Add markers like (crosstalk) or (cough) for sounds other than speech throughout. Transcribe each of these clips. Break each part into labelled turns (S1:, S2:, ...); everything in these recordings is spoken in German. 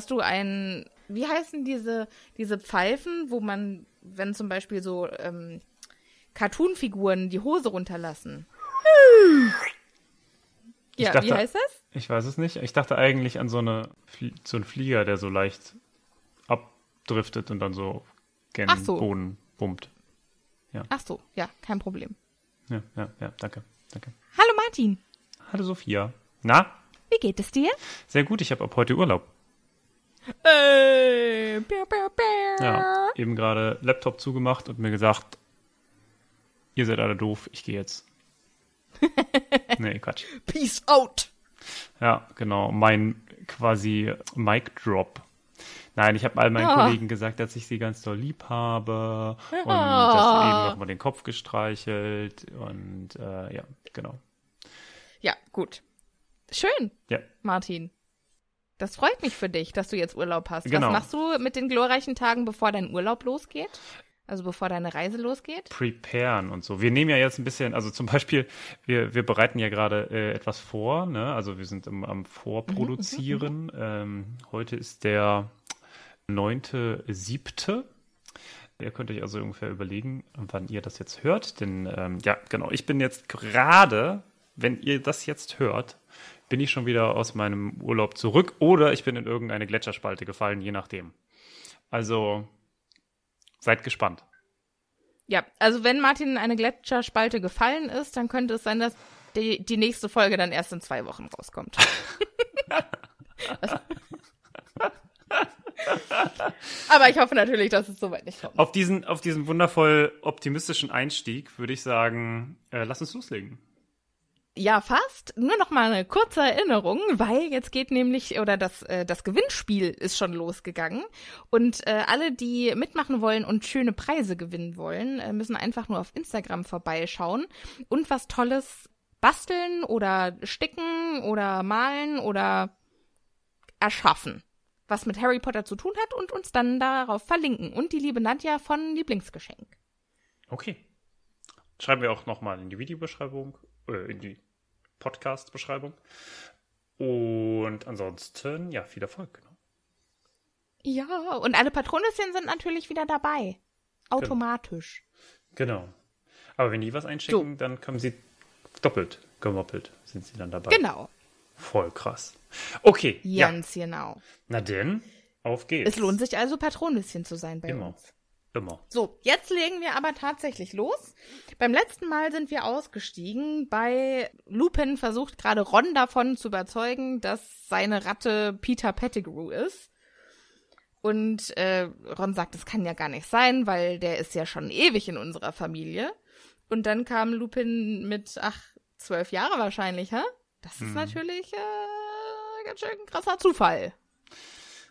S1: Warst du ein, wie heißen diese, diese Pfeifen, wo man, wenn zum Beispiel so ähm, Cartoonfiguren die Hose runterlassen? Ja, wie
S2: dachte-
S1: heißt das?
S2: Ich weiß es nicht. Ich dachte eigentlich an so, eine, so einen Flieger, der so leicht abdriftet und dann so gen
S1: so.
S2: Boden bummt.
S1: Ach so, ja, kein Problem.
S2: Ja, ja, ja, danke, danke.
S1: Hallo Martin,
S2: Hallo Sophia. Na,
S1: wie geht es dir?
S2: sehr gut, ich habe ab heute Urlaub.
S1: Äh, piu, piu, piu.
S2: Ja, eben gerade Laptop zugemacht und mir gesagt, ihr seid alle doof, ich gehe jetzt. (laughs) nee, Quatsch.
S1: Peace out.
S2: Ja, genau, mein quasi Mic Drop. Nein, ich habe all meinen
S1: Ah.
S2: Kollegen gesagt, dass ich sie ganz doll lieb habe und dass eben nochmal den Kopf gestreichelt und äh, ja, genau.
S1: Ja, gut. Schön,
S2: Ja.
S1: Martin. Das freut mich für dich, dass du jetzt Urlaub hast.
S2: Genau.
S1: Was machst du mit den glorreichen Tagen, bevor dein Urlaub losgeht? Also bevor deine Reise losgeht?
S2: preparen und so. Wir nehmen ja jetzt ein bisschen, also zum Beispiel, wir, wir bereiten ja gerade äh, etwas vor, ne? Also wir sind im, am Vorproduzieren. ähm, heute ist der 9.7. Ihr könnt euch also ungefähr überlegen, wann ihr das jetzt hört. Denn ähm, ja, genau, ich bin jetzt gerade, wenn ihr das jetzt hört, bin ich schon wieder aus meinem Urlaub zurück oder ich bin in irgendeine Gletscherspalte gefallen, je nachdem. Also seid gespannt.
S1: Ja, also wenn Martin in eine Gletscherspalte gefallen ist, dann könnte es sein, dass die, die nächste Folge dann erst in zwei Wochen rauskommt. (laughs) Aber ich hoffe natürlich, dass es soweit nicht kommt.
S2: Auf diesen, auf diesen wundervoll optimistischen Einstieg würde ich sagen, äh, lass uns loslegen.
S1: Ja, fast. Nur noch mal eine kurze Erinnerung, weil jetzt geht nämlich oder das äh, das Gewinnspiel ist schon losgegangen und äh, alle, die mitmachen wollen und schöne Preise gewinnen wollen, äh, müssen einfach nur auf Instagram vorbeischauen und was Tolles basteln oder sticken oder malen oder erschaffen, was mit Harry Potter zu tun hat und uns dann darauf verlinken und die liebe Nadja von Lieblingsgeschenk.
S2: Okay. Schreiben wir auch nochmal in die Videobeschreibung, äh, in die Podcast-Beschreibung. Und ansonsten, ja, viel Erfolg. Genau.
S1: Ja, und alle Patronüschen sind natürlich wieder dabei. Automatisch.
S2: genau. Aber wenn die was einschicken, dann kommen sie doppelt gemoppelt, sind sie dann dabei.
S1: Genau.
S2: Voll krass. Okay, ja.
S1: Ganz genau.
S2: Na denn, auf geht's.
S1: Es lohnt sich also, Patronüschen zu sein bei
S2: Immer.
S1: uns.
S2: Immer.
S1: So, jetzt legen wir aber tatsächlich los. Beim letzten Mal sind wir ausgestiegen. Bei Lupin versucht gerade Ron davon zu überzeugen, dass seine Ratte Peter Pettigrew ist. Und äh, Ron sagt, das kann ja gar nicht sein, weil der ist ja schon ewig in unserer Familie. Und dann kam Lupin mit, ach, zwölf Jahre wahrscheinlich, hä? Das ist natürlich äh, ganz schön krasser Zufall.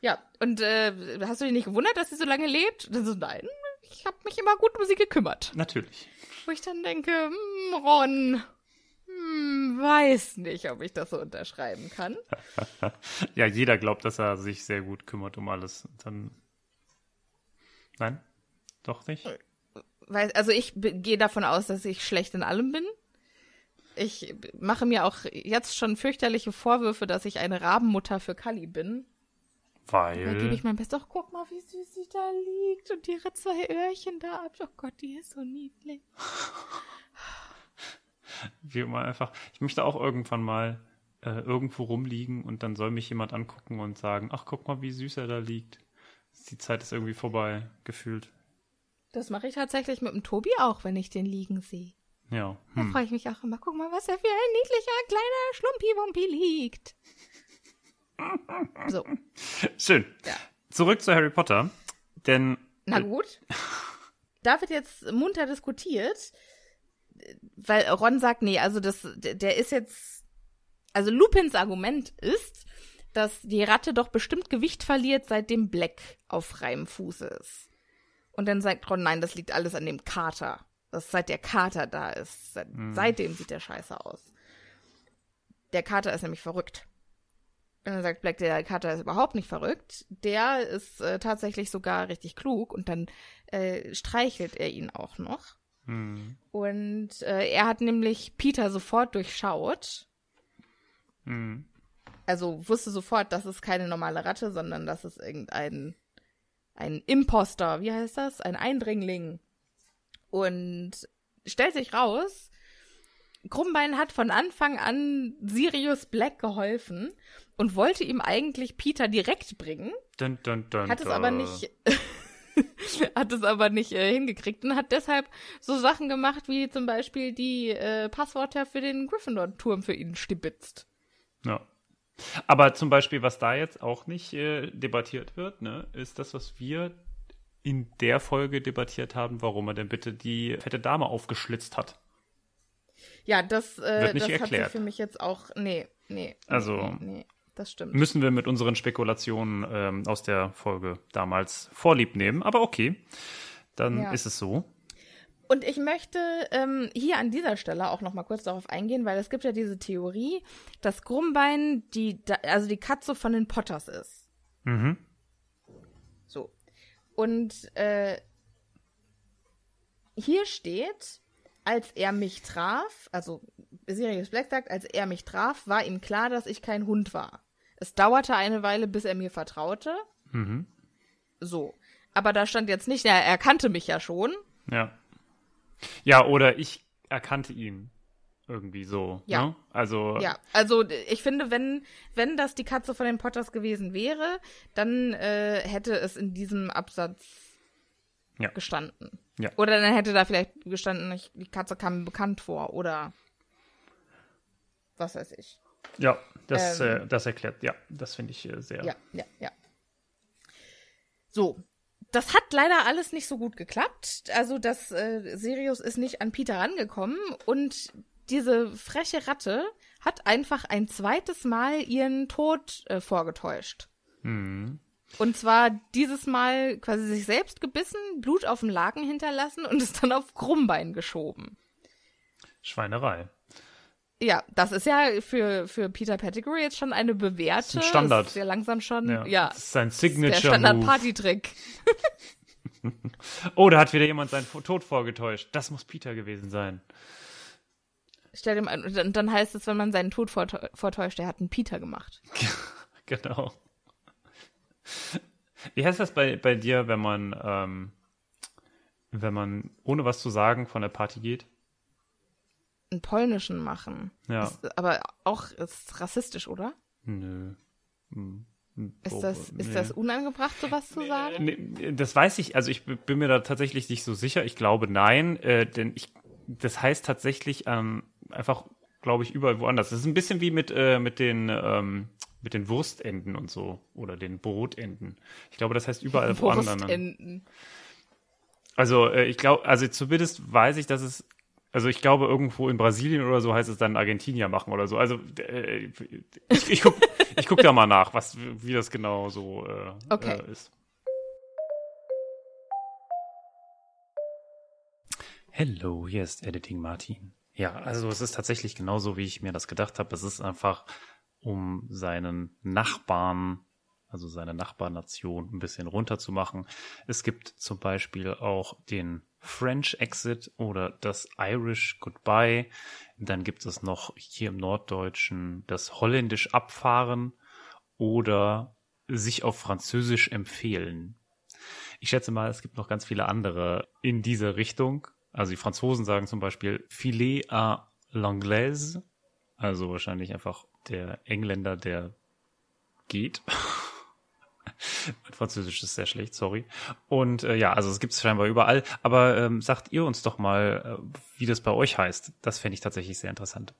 S1: Ja, und äh, hast du dich nicht gewundert, dass sie so lange lebt? Und dann so, nein, ich habe mich immer gut um sie gekümmert.
S2: Natürlich.
S1: Wo ich dann denke, hm, Ron, hm, weiß nicht, ob ich das so unterschreiben kann. (laughs)
S2: Ja, jeder glaubt, dass er sich sehr gut kümmert um alles. Dann. Nein? Doch nicht?
S1: Weil, also ich gehe davon aus, dass ich schlecht in allem bin. Ich mache mir auch jetzt schon fürchterliche Vorwürfe, dass ich eine Rabenmutter für Kali bin. Da gebe
S2: Weil.
S1: ich mein Bestes. Ach, guck mal, wie süß sie da liegt und ihre zwei Öhrchen da ab. Oh Gott, die ist so niedlich. (laughs)
S2: Wie immer einfach. Ich möchte auch irgendwann mal äh, irgendwo rumliegen und dann soll mich jemand angucken und sagen: Ach, guck mal, wie süß er da liegt. Die Zeit ist irgendwie vorbei, gefühlt.
S1: Das mache ich tatsächlich mit dem Tobi auch, wenn ich den liegen sehe.
S2: Ja.
S1: Da
S2: Hm.
S1: freue ich mich auch immer. Guck mal, was er für ein niedlicher kleiner Schlumpi-Wumpi liegt. So,
S2: Schön.
S1: Ja.
S2: Zurück zu Harry Potter. Denn
S1: na gut. Da wird jetzt munter diskutiert, weil Ron sagt, nee, also das, der ist jetzt, also Lupins Argument ist, dass die Ratte doch bestimmt Gewicht verliert, seitdem Black auf freiem Fuße ist. Und dann sagt Ron, nein, das liegt alles an dem Kater. Das seit der Kater da ist. Seit, Seitdem sieht der scheiße aus. Der Kater ist nämlich verrückt. Und dann sagt Black, der Kater ist überhaupt nicht verrückt. Der ist äh, tatsächlich sogar richtig klug und dann äh, streichelt er ihn auch noch.
S2: hm,
S1: Und äh, er hat nämlich Peter sofort durchschaut.
S2: hm,
S1: Also wusste sofort, das ist keine normale Ratte, sondern das ist irgendein ein Imposter. Wie heißt das? Ein Eindringling. Und stellt sich raus, Krummbein hat von Anfang an Sirius Black geholfen und wollte ihm eigentlich Peter direkt bringen.
S2: dun, dun, dun,
S1: Hat es aber nicht, (laughs) hat es aber nicht äh, hingekriegt und hat deshalb so Sachen gemacht, wie zum Beispiel die äh, Passwörter für den Gryffindor-Turm für ihn stibitzt.
S2: Ja. Aber zum Beispiel, was da jetzt auch nicht äh, debattiert wird, ne, ist das, was wir in der Folge debattiert haben, warum er denn bitte die fette Dame aufgeschlitzt hat.
S1: Ja, das, äh, das hat
S2: erklärt.
S1: sich für mich jetzt auch, nee, nee.
S2: Also-
S1: nee, nee, das stimmt.
S2: Müssen wir mit unseren Spekulationen ähm, aus der Folge damals Vorlieb nehmen. Aber okay, dann
S1: Ja.
S2: ist es so.
S1: Und ich möchte ähm, hier an dieser Stelle auch noch mal kurz darauf eingehen, weil es gibt ja diese Theorie, dass Grummbein die, also die Katze von den Potters ist.
S2: Mhm.
S1: So. Und äh, hier steht, als er mich traf, also Sirius Black sagt, als er mich traf, war ihm klar, dass ich kein Hund war. Es dauerte eine Weile, bis er mir vertraute.
S2: Mhm.
S1: So. Aber da stand jetzt nicht, er, kannte mich ja schon.
S2: Ja. Ja, oder ich erkannte ihn irgendwie so.
S1: Ja.
S2: Ne? Also,
S1: Ja, also ich finde, wenn, wenn das die Katze von den Potters gewesen wäre, dann äh, hätte es in diesem Absatz
S2: Ja.
S1: gestanden.
S2: Ja.
S1: Oder dann hätte da vielleicht gestanden, ich, die Katze kam mir bekannt vor oder was weiß ich.
S2: Ja das,
S1: Ähm.
S2: äh, das erklärt, ja, das finde ich äh, sehr.
S1: Ja, ja, ja. So. Das hat leider alles nicht so gut geklappt. Also, das äh, Sirius ist nicht an Peter rangekommen und diese freche Ratte hat einfach ein zweites Mal ihren Tod äh, vorgetäuscht.
S2: Mhm.
S1: Und zwar dieses Mal quasi sich selbst gebissen, Blut auf dem Laken hinterlassen und es dann auf Krummbein geschoben.
S2: Schweinerei.
S1: Ja, das ist ja für, für Peter Pettigrew jetzt schon eine bewährte.
S2: Ist ein Standard.
S1: Ist ja langsam schon,
S2: Ja.
S1: ja.
S2: Das ist sein
S1: der
S2: Signature-Move.
S1: Standard-Party-Trick. (laughs)
S2: Oh, da hat wieder jemand seinen Tod vorgetäuscht. Das muss Peter gewesen sein.
S1: Stell dir mal, und dann heißt es, wenn man seinen Tod vortä- vortäuscht, der hat einen Peter gemacht. (laughs)
S2: Genau. Wie heißt das bei, bei dir, wenn man, ähm, wenn man ohne was zu sagen von der Party geht?
S1: Einen polnischen machen.
S2: Ja.
S1: Ist, aber auch ist rassistisch, oder?
S2: Nö. Hm.
S1: Ist
S2: Oh,
S1: das, ist
S2: nee.
S1: das unangebracht, sowas zu sagen?
S2: Nee, das weiß ich, also ich bin mir da tatsächlich nicht so sicher. Ich glaube nein, äh, denn ich, das heißt tatsächlich ähm, einfach, glaube ich, überall woanders. Das ist ein bisschen wie mit, äh, mit den, ähm, mit den Wurstenden und so oder den Brotenden. Ich glaube, das heißt überall (laughs) woanders.
S1: Wurstenden.
S2: Also äh, ich glaube, also zumindest weiß ich, dass es, also ich glaube irgendwo in Brasilien oder so heißt es dann Argentinier machen oder so. Also äh, ich, ich guck, ich guck da mal nach, was wie das genau so äh,
S1: Okay.
S2: äh, ist. Hello, hier ist Editing Martin. Ja, also es ist tatsächlich genauso, wie ich mir das gedacht habe. Es ist einfach um seinen Nachbarn, also seine Nachbarnation ein bisschen runterzumachen. Es gibt zum Beispiel auch den French Exit oder das Irish Goodbye. Dann gibt es noch hier im Norddeutschen das Holländisch Abfahren oder sich auf Französisch empfehlen. Ich schätze mal, es gibt noch ganz viele andere in diese Richtung. Also die Franzosen sagen zum Beispiel Filet à l'anglaise, also wahrscheinlich einfach der Engländer, der geht. (laughs) mein (laughs) Französisch ist sehr schlecht, sorry. Und äh, ja, also es gibt es scheinbar überall. Aber ähm, sagt ihr uns doch mal, äh, wie das bei euch heißt. Das fände ich tatsächlich sehr interessant.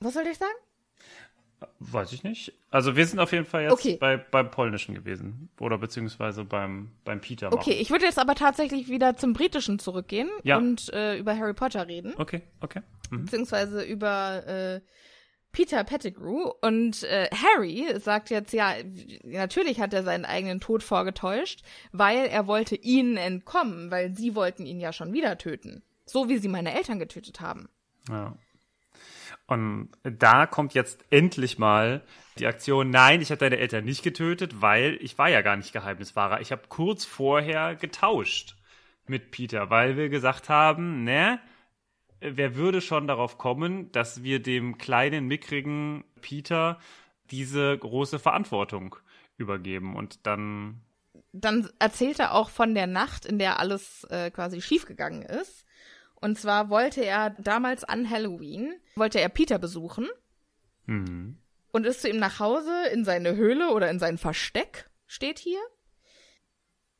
S1: Was soll ich sagen?
S2: Weiß ich nicht. Also wir sind auf jeden Fall jetzt
S1: Okay.
S2: bei, beim Polnischen gewesen. Oder beziehungsweise beim, beim Peter.
S1: Okay, ich würde jetzt aber tatsächlich wieder zum Britischen zurückgehen
S2: Ja.
S1: und äh, über Harry Potter reden.
S2: Okay, okay. Mhm.
S1: beziehungsweise über äh, Peter Pettigrew. Und äh, Harry sagt jetzt, ja, natürlich hat er seinen eigenen Tod vorgetäuscht, weil er wollte ihnen entkommen, weil sie wollten ihn ja schon wieder töten. So wie sie meine Eltern getötet haben.
S2: Ja. Und da kommt jetzt endlich mal die Aktion, nein, ich habe deine Eltern nicht getötet, weil ich war ja gar nicht Geheimniswahrer. Ich habe kurz vorher getauscht mit Peter, weil wir gesagt haben, ne, wer würde schon darauf kommen, dass wir dem kleinen, mickrigen Peter diese große Verantwortung übergeben und dann
S1: Dann erzählt er auch von der Nacht, in der alles äh, quasi schiefgegangen ist. Und zwar wollte er damals an Halloween, wollte er Peter besuchen
S2: mhm.
S1: und ist zu ihm nach Hause in seine Höhle oder in sein Versteck, steht hier.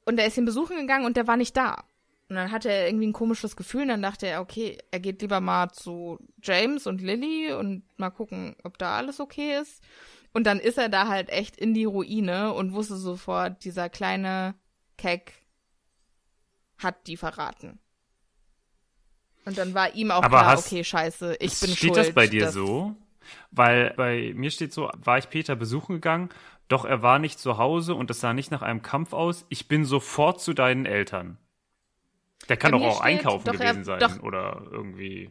S1: Und er ist ihn besuchen gegangen und der war nicht da. Und dann hatte er irgendwie ein komisches Gefühl und dann dachte er, okay, er geht lieber mal zu James und Lily und mal gucken, ob da alles okay ist. Und dann ist er da halt echt in die Ruine und wusste sofort, dieser kleine Keck hat die verraten. Und dann war ihm auch
S2: Aber
S1: klar,
S2: hast-
S1: okay, scheiße, ich bin
S2: steht
S1: schuld.
S2: das bei dir so? Weil bei mir steht so, war ich Peter besuchen gegangen, Doch er war nicht zu Hause und es sah nicht nach einem Kampf aus. Ich bin sofort zu deinen Eltern. Der kann doch auch
S1: steht,
S2: einkaufen
S1: doch er-
S2: gewesen sein
S1: doch-
S2: oder irgendwie.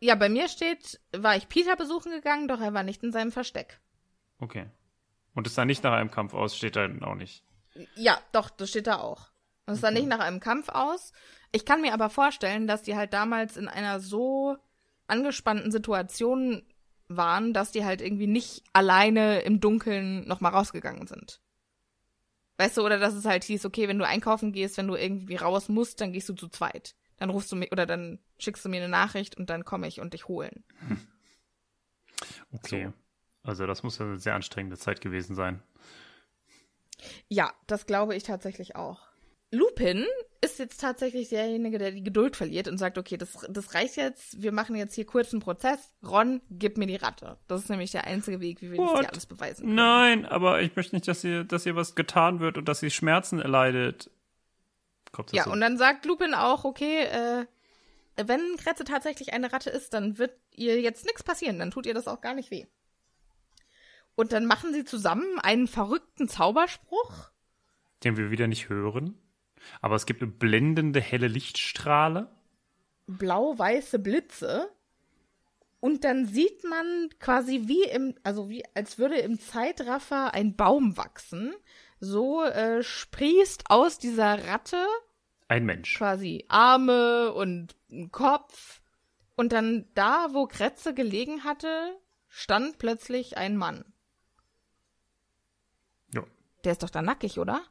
S1: Ja, bei mir steht, war ich Peter besuchen gegangen, doch er war nicht in seinem Versteck.
S2: Okay. Und es sah nicht nach einem Kampf aus, steht da auch nicht.
S1: Ja, doch, das steht da auch. Und es sah nicht nach einem Kampf aus. Ich kann mir aber vorstellen, dass die halt damals in einer so angespannten Situation waren, dass die halt irgendwie nicht alleine im Dunkeln nochmal rausgegangen sind. Weißt du, oder dass es halt hieß, okay, wenn du einkaufen gehst, wenn du irgendwie raus musst, dann gehst du zu zweit. Dann rufst du mich oder dann schickst du mir eine Nachricht und dann komme ich und dich holen.
S2: Okay. Also das muss ja eine sehr anstrengende Zeit gewesen sein.
S1: Ja, das glaube ich tatsächlich auch. Lupin ist jetzt tatsächlich derjenige, der die Geduld verliert und sagt, okay, das, das reicht jetzt, wir machen jetzt hier kurz einen Prozess. Ron, gib mir die Ratte. Das ist nämlich der einzige Weg, wie wir das
S2: What?
S1: hier alles beweisen können.
S2: Nein, aber ich möchte nicht, dass ihr, dass ihr was getan wird und dass sie Schmerzen erleidet. Kommt das
S1: Ja,
S2: so?
S1: und dann sagt Lupin auch, okay, äh, wenn Kretze tatsächlich eine Ratte ist, dann wird ihr jetzt nichts passieren, dann tut ihr das auch gar nicht weh. Und dann machen sie zusammen einen verrückten Zauberspruch.
S2: den wir wieder nicht hören. Aber es gibt eine blendende helle Lichtstrahle.
S1: blau-weiße Blitze. Und dann sieht man quasi wie im, also wie, als würde im Zeitraffer ein Baum wachsen. So äh, sprießt aus dieser Ratte
S2: Ein Mensch.
S1: quasi Arme und Kopf. Und dann da, wo Kretze gelegen hatte, stand plötzlich ein Mann.
S2: Ja.
S1: Der ist doch da nackig, oder?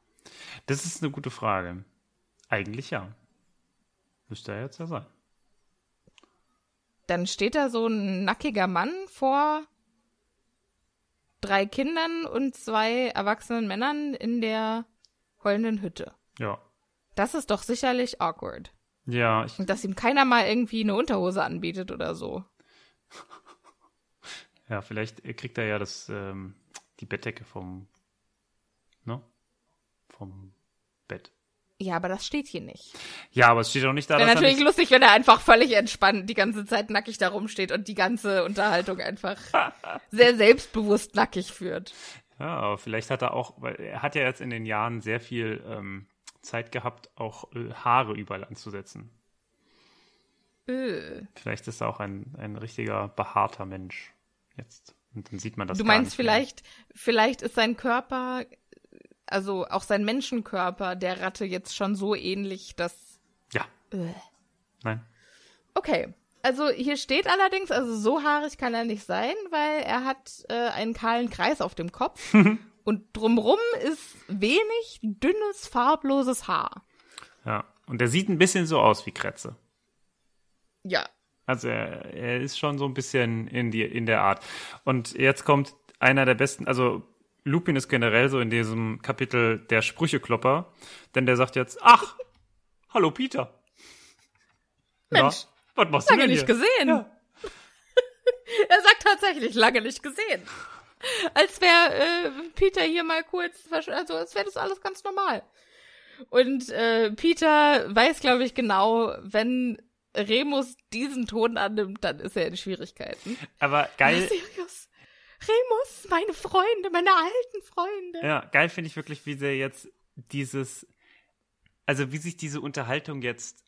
S2: Das ist eine gute Frage. Eigentlich ja. Müsste er jetzt ja sein.
S1: Dann steht da so ein nackiger Mann vor drei Kindern und zwei erwachsenen Männern in der heulenden Hütte.
S2: Ja.
S1: Das ist doch sicherlich awkward.
S2: Ja, ich,
S1: Und dass ihm keiner mal irgendwie eine Unterhose anbietet oder so. (laughs)
S2: ja, vielleicht kriegt er ja das, ähm, die Bettdecke vom, ne? Vom Bett.
S1: Ja, aber das steht hier nicht.
S2: Ja, aber es steht auch nicht da,
S1: Wäre natürlich
S2: nicht,
S1: lustig, wenn er einfach völlig entspannt die ganze Zeit nackig da rumsteht und die ganze Unterhaltung einfach (laughs) sehr selbstbewusst nackig führt.
S2: Ja, aber vielleicht hat er auch, weil er hat ja jetzt in den Jahren sehr viel ähm, Zeit gehabt, auch äh, Haare überall anzusetzen.
S1: Äh.
S2: Vielleicht ist er auch ein, ein richtiger behaarter Mensch jetzt. Und dann sieht man das
S1: Du meinst
S2: nicht mehr.
S1: vielleicht, vielleicht ist sein Körper, also auch sein Menschenkörper der Ratte jetzt schon so ähnlich, dass.
S2: Ja.
S1: Äh.
S2: Nein.
S1: Okay. Also hier steht allerdings, also so haarig kann er nicht sein, weil er hat äh, einen kahlen Kreis auf dem Kopf (laughs) und drumrum ist wenig dünnes, farbloses Haar.
S2: Ja. Und er sieht ein bisschen so aus wie Kretze.
S1: Ja.
S2: Also er, er ist schon so ein bisschen in, die, in der Art. Und jetzt kommt einer der besten, also Lupin ist generell so in diesem Kapitel der Sprücheklopper, denn der sagt jetzt, ach, hallo Peter.
S1: Mensch,
S2: Na, was machst du
S1: lange
S2: denn
S1: nicht
S2: hier?
S1: gesehen.
S2: Ja. (laughs)
S1: Er sagt tatsächlich lange nicht gesehen. Als wäre äh, Peter hier mal kurz, also als wäre das alles ganz normal. Und äh, Peter weiß, glaube ich, genau, wenn Remus diesen Ton annimmt, dann ist er in Schwierigkeiten.
S2: Aber geil,
S1: Sirius, Remus, meine Freunde, meine alten Freunde.
S2: ja, geil finde ich wirklich, wie der jetzt dieses, also wie sich diese Unterhaltung jetzt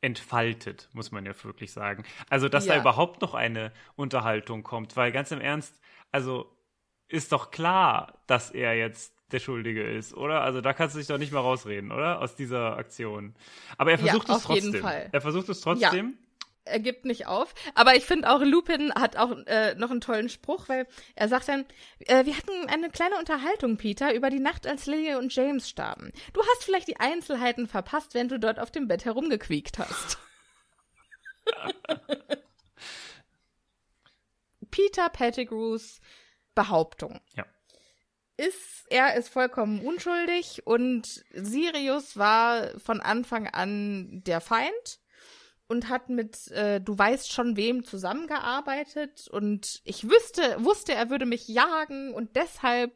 S2: entfaltet, muss man ja wirklich sagen. Also, dass da
S1: Ja.
S2: überhaupt noch eine Unterhaltung kommt, weil ganz im Ernst, also ist doch klar, dass er jetzt der Schuldige ist, oder? Also da kannst du dich doch nicht mehr rausreden, oder? Aus dieser Aktion. Aber er
S1: Ja,
S2: versucht es
S1: auf jeden
S2: trotzdem.
S1: Fall.
S2: Er versucht es trotzdem.
S1: Er gibt nicht auf. Aber ich finde auch, Lupin hat auch äh, noch einen tollen Spruch, weil er sagt dann, äh, wir hatten eine kleine Unterhaltung, Peter, über die Nacht, als Lily und James starben. Du hast vielleicht die Einzelheiten verpasst, während du dort auf dem Bett herumgequiekt hast. (laughs) Peter Pettigrews Behauptung
S2: Ja.
S1: ist, er ist vollkommen unschuldig und Sirius war von Anfang an der Feind und hat mit äh, du weißt schon wem zusammengearbeitet und ich wüsste, wusste, er würde mich jagen und deshalb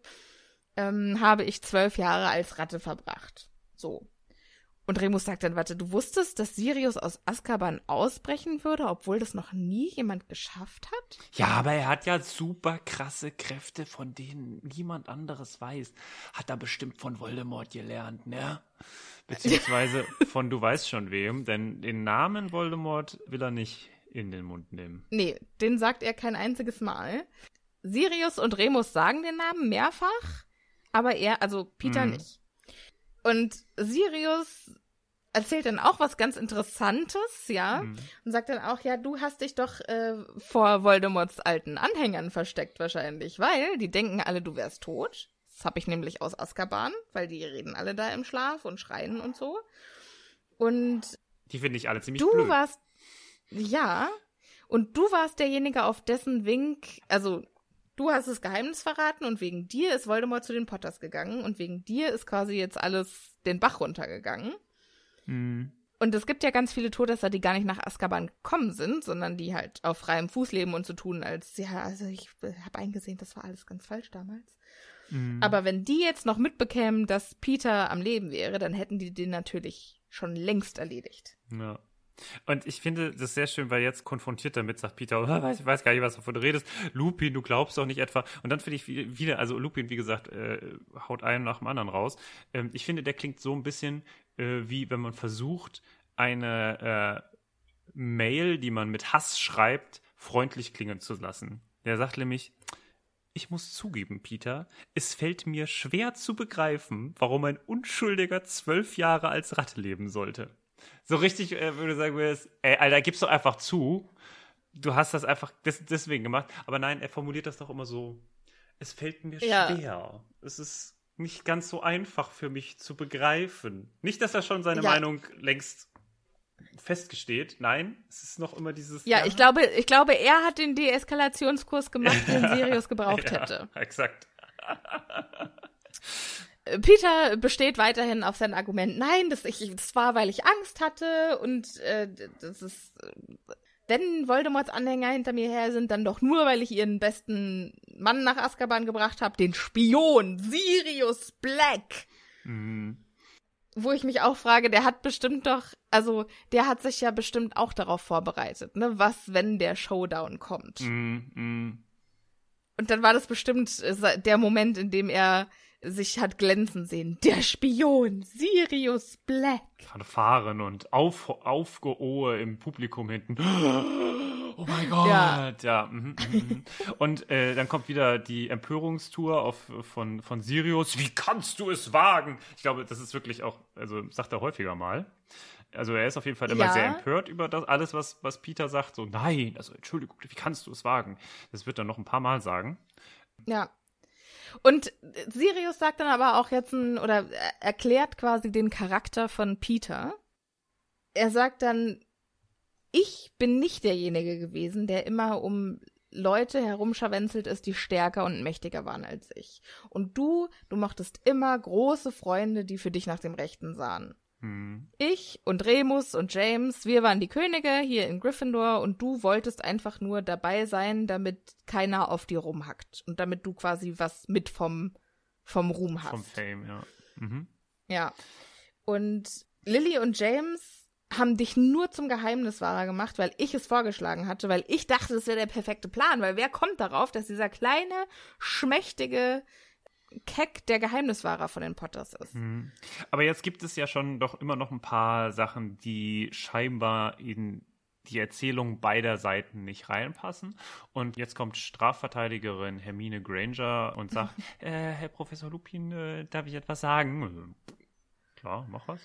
S1: ähm, habe ich zwölf Jahre als Ratte verbracht. So. Und Remus sagt dann, warte, du wusstest, dass Sirius aus Azkaban ausbrechen würde, obwohl das noch nie jemand geschafft hat?
S2: Ja, aber er hat ja super krasse Kräfte, von denen niemand anderes weiß. Hat er bestimmt von Voldemort gelernt, ne? Beziehungsweise (laughs) von du weißt schon wem, denn den Namen Voldemort will er nicht in den Mund nehmen.
S1: Nee, den sagt er kein einziges Mal. Sirius und Remus sagen den Namen mehrfach, aber er, also Peter
S2: Mhm.
S1: nicht. Und Sirius erzählt dann auch was ganz Interessantes, ja,
S2: Mhm.
S1: und sagt dann auch, ja, du hast dich doch äh, vor Voldemorts alten Anhängern versteckt wahrscheinlich, weil die denken alle, du wärst tot. Das habe ich nämlich aus Azkaban, weil die reden alle da im Schlaf und schreien und so. Und
S2: Die finde ich alle ziemlich
S1: du
S2: blöd.
S1: warst, ja, und du warst derjenige, auf dessen Wink, also du hast das Geheimnis verraten und wegen dir ist Voldemort zu den Potters gegangen und wegen dir ist quasi jetzt alles den Bach runtergegangen.
S2: Mhm.
S1: Und es gibt ja ganz viele Todesser, die gar nicht nach Azkaban gekommen sind, sondern die halt auf freiem Fuß leben und so tun, als, ja, also ich habe eingesehen, das war alles ganz falsch damals.
S2: Mhm.
S1: Aber wenn die jetzt noch mitbekämen, dass Peter am Leben wäre, dann hätten die den natürlich schon längst erledigt.
S2: Ja. Und ich finde das sehr schön, weil jetzt konfrontiert damit sagt Peter, (laughs) ich weiß gar nicht, was davon du redest. Lupin, du glaubst doch nicht etwa. Und dann finde ich wie- wieder, also Lupin, wie gesagt, äh, haut einen nach dem anderen raus. Ähm, ich finde, der klingt so ein bisschen äh, wie wenn man versucht, eine äh, Mail, die man mit Hass schreibt, freundlich klingen zu lassen. Der sagt nämlich, ich muss zugeben, Peter, es fällt mir schwer zu begreifen, warum ein Unschuldiger zwölf Jahre als Ratte leben sollte. So richtig, äh, würde ich sagen würdest, ey, Alter, gib's doch einfach zu. Du hast das einfach des deswegen gemacht. Aber nein, er formuliert das doch immer so. Es fällt mir
S1: Ja.
S2: schwer. Es ist nicht ganz so einfach für mich zu begreifen. Nicht, dass er schon seine
S1: Ja.
S2: Meinung längst festgesteht. Nein, es ist noch immer dieses.
S1: Ja, ich glaube, ich glaube, er hat den Deeskalationskurs gemacht, den (laughs) Sirius gebraucht
S2: ja,
S1: hätte.
S2: Exakt.
S1: Peter besteht weiterhin auf sein Argument, nein, das, ich, das war, weil ich Angst hatte und äh, das ist, wenn Voldemorts Anhänger hinter mir her sind, dann doch nur, weil ich ihren besten Mann nach Azkaban gebracht habe, den Spion Sirius Black.
S2: Mhm.
S1: Wo ich mich auch frage, der hat bestimmt doch, also der hat sich ja bestimmt auch darauf vorbereitet, ne? Was, wenn der Showdown kommt?
S2: Mhm. Mhm.
S1: Und dann war das bestimmt äh, der Moment, in dem er sich hat glänzen sehen. Der Spion, Sirius Black.
S2: Fanfaren und Auf Aufgeohe im Publikum hinten. (gasps) Oh mein Gott.
S1: Ja.
S2: Ja. mhm, mhm, mhm. Und äh, dann kommt wieder die Empörungstour auf, von, von Sirius. Wie kannst du es wagen? Ich glaube, das ist wirklich auch, also sagt er häufiger mal. Also er ist auf jeden Fall immer
S1: Ja.
S2: sehr empört über das alles, was, was Peter sagt. So, nein, also Entschuldigung, wie kannst du es wagen? Das wird er noch ein paar Mal sagen.
S1: Ja. Und äh, Sirius sagt dann aber auch jetzt ein, oder er- erklärt quasi den Charakter von Peter. Er sagt dann, ich bin nicht derjenige gewesen, der immer um Leute herumscharwenzelt ist, die stärker und mächtiger waren als ich. Und du, du mochtest immer große Freunde, die für dich nach dem Rechten sahen.
S2: Hm.
S1: Ich und Remus und James, wir waren die Könige hier in Gryffindor und du wolltest einfach nur dabei sein, damit keiner auf dir rumhackt und damit du quasi was mit vom, vom Ruhm hast.
S2: Vom Fame, ja. Mhm.
S1: Ja. Und Lily und James haben dich nur zum Geheimniswahrer gemacht, weil ich es vorgeschlagen hatte, weil ich dachte, das wäre der perfekte Plan, weil wer kommt darauf, dass dieser kleine, schmächtige Keck der Geheimniswahrer von den Potters ist?
S2: Mhm. Aber jetzt gibt es ja schon doch immer noch ein paar Sachen, die scheinbar in die Erzählung beider Seiten nicht reinpassen. Und jetzt kommt Strafverteidigerin Hermine Granger und sagt, (laughs) äh, Herr Professor Lupin, äh, darf ich etwas sagen? Äh, Klar, mach was.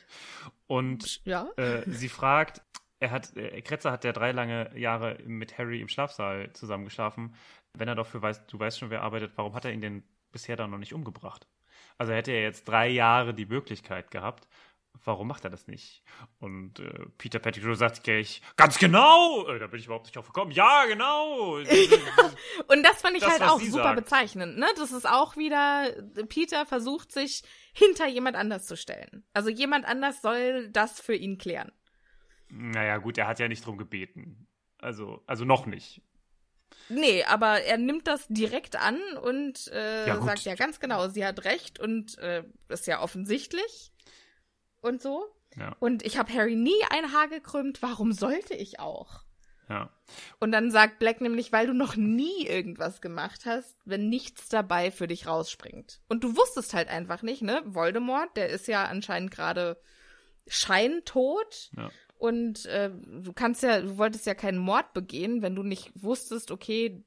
S2: Und
S1: Ja.
S2: äh, sie fragt, er hat, äh, Kretzer hat ja drei lange Jahre mit Harry im Schlafsaal zusammengeschlafen. Wenn er dafür weiß, du weißt schon, wer arbeitet, warum hat er ihn denn bisher dann noch nicht umgebracht? Also hätte er jetzt drei Jahre die Möglichkeit gehabt. Warum macht er das nicht? Und äh, Peter Pettigrew sagt gleich, ganz genau! Äh, da bin ich überhaupt nicht drauf gekommen. Ja, genau! (laughs)
S1: Und das fand ich
S2: Das,
S1: halt auch super
S2: sagt.
S1: bezeichnend, ne? Das ist auch wieder, Peter versucht sich hinter jemand anders zu stellen. Also jemand anders soll das für ihn klären.
S2: naja, gut, er hat ja nicht drum gebeten. Also, also noch nicht.
S1: Nee, aber er nimmt das direkt an und äh,
S2: Ja,
S1: sagt ja ganz genau, sie hat recht und äh, ist ja offensichtlich und so.
S2: Ja.
S1: Und ich habe Harry nie ein Haar gekrümmt. Warum sollte ich auch?
S2: Ja.
S1: Und dann sagt Black nämlich, weil du noch nie irgendwas gemacht hast, wenn nichts dabei für dich rausspringt. Und du wusstest halt einfach nicht, ne? Voldemort, der ist ja anscheinend gerade scheintot.
S2: Ja.
S1: Und äh, du kannst ja, du wolltest ja keinen Mord begehen, wenn du nicht wusstest, okay,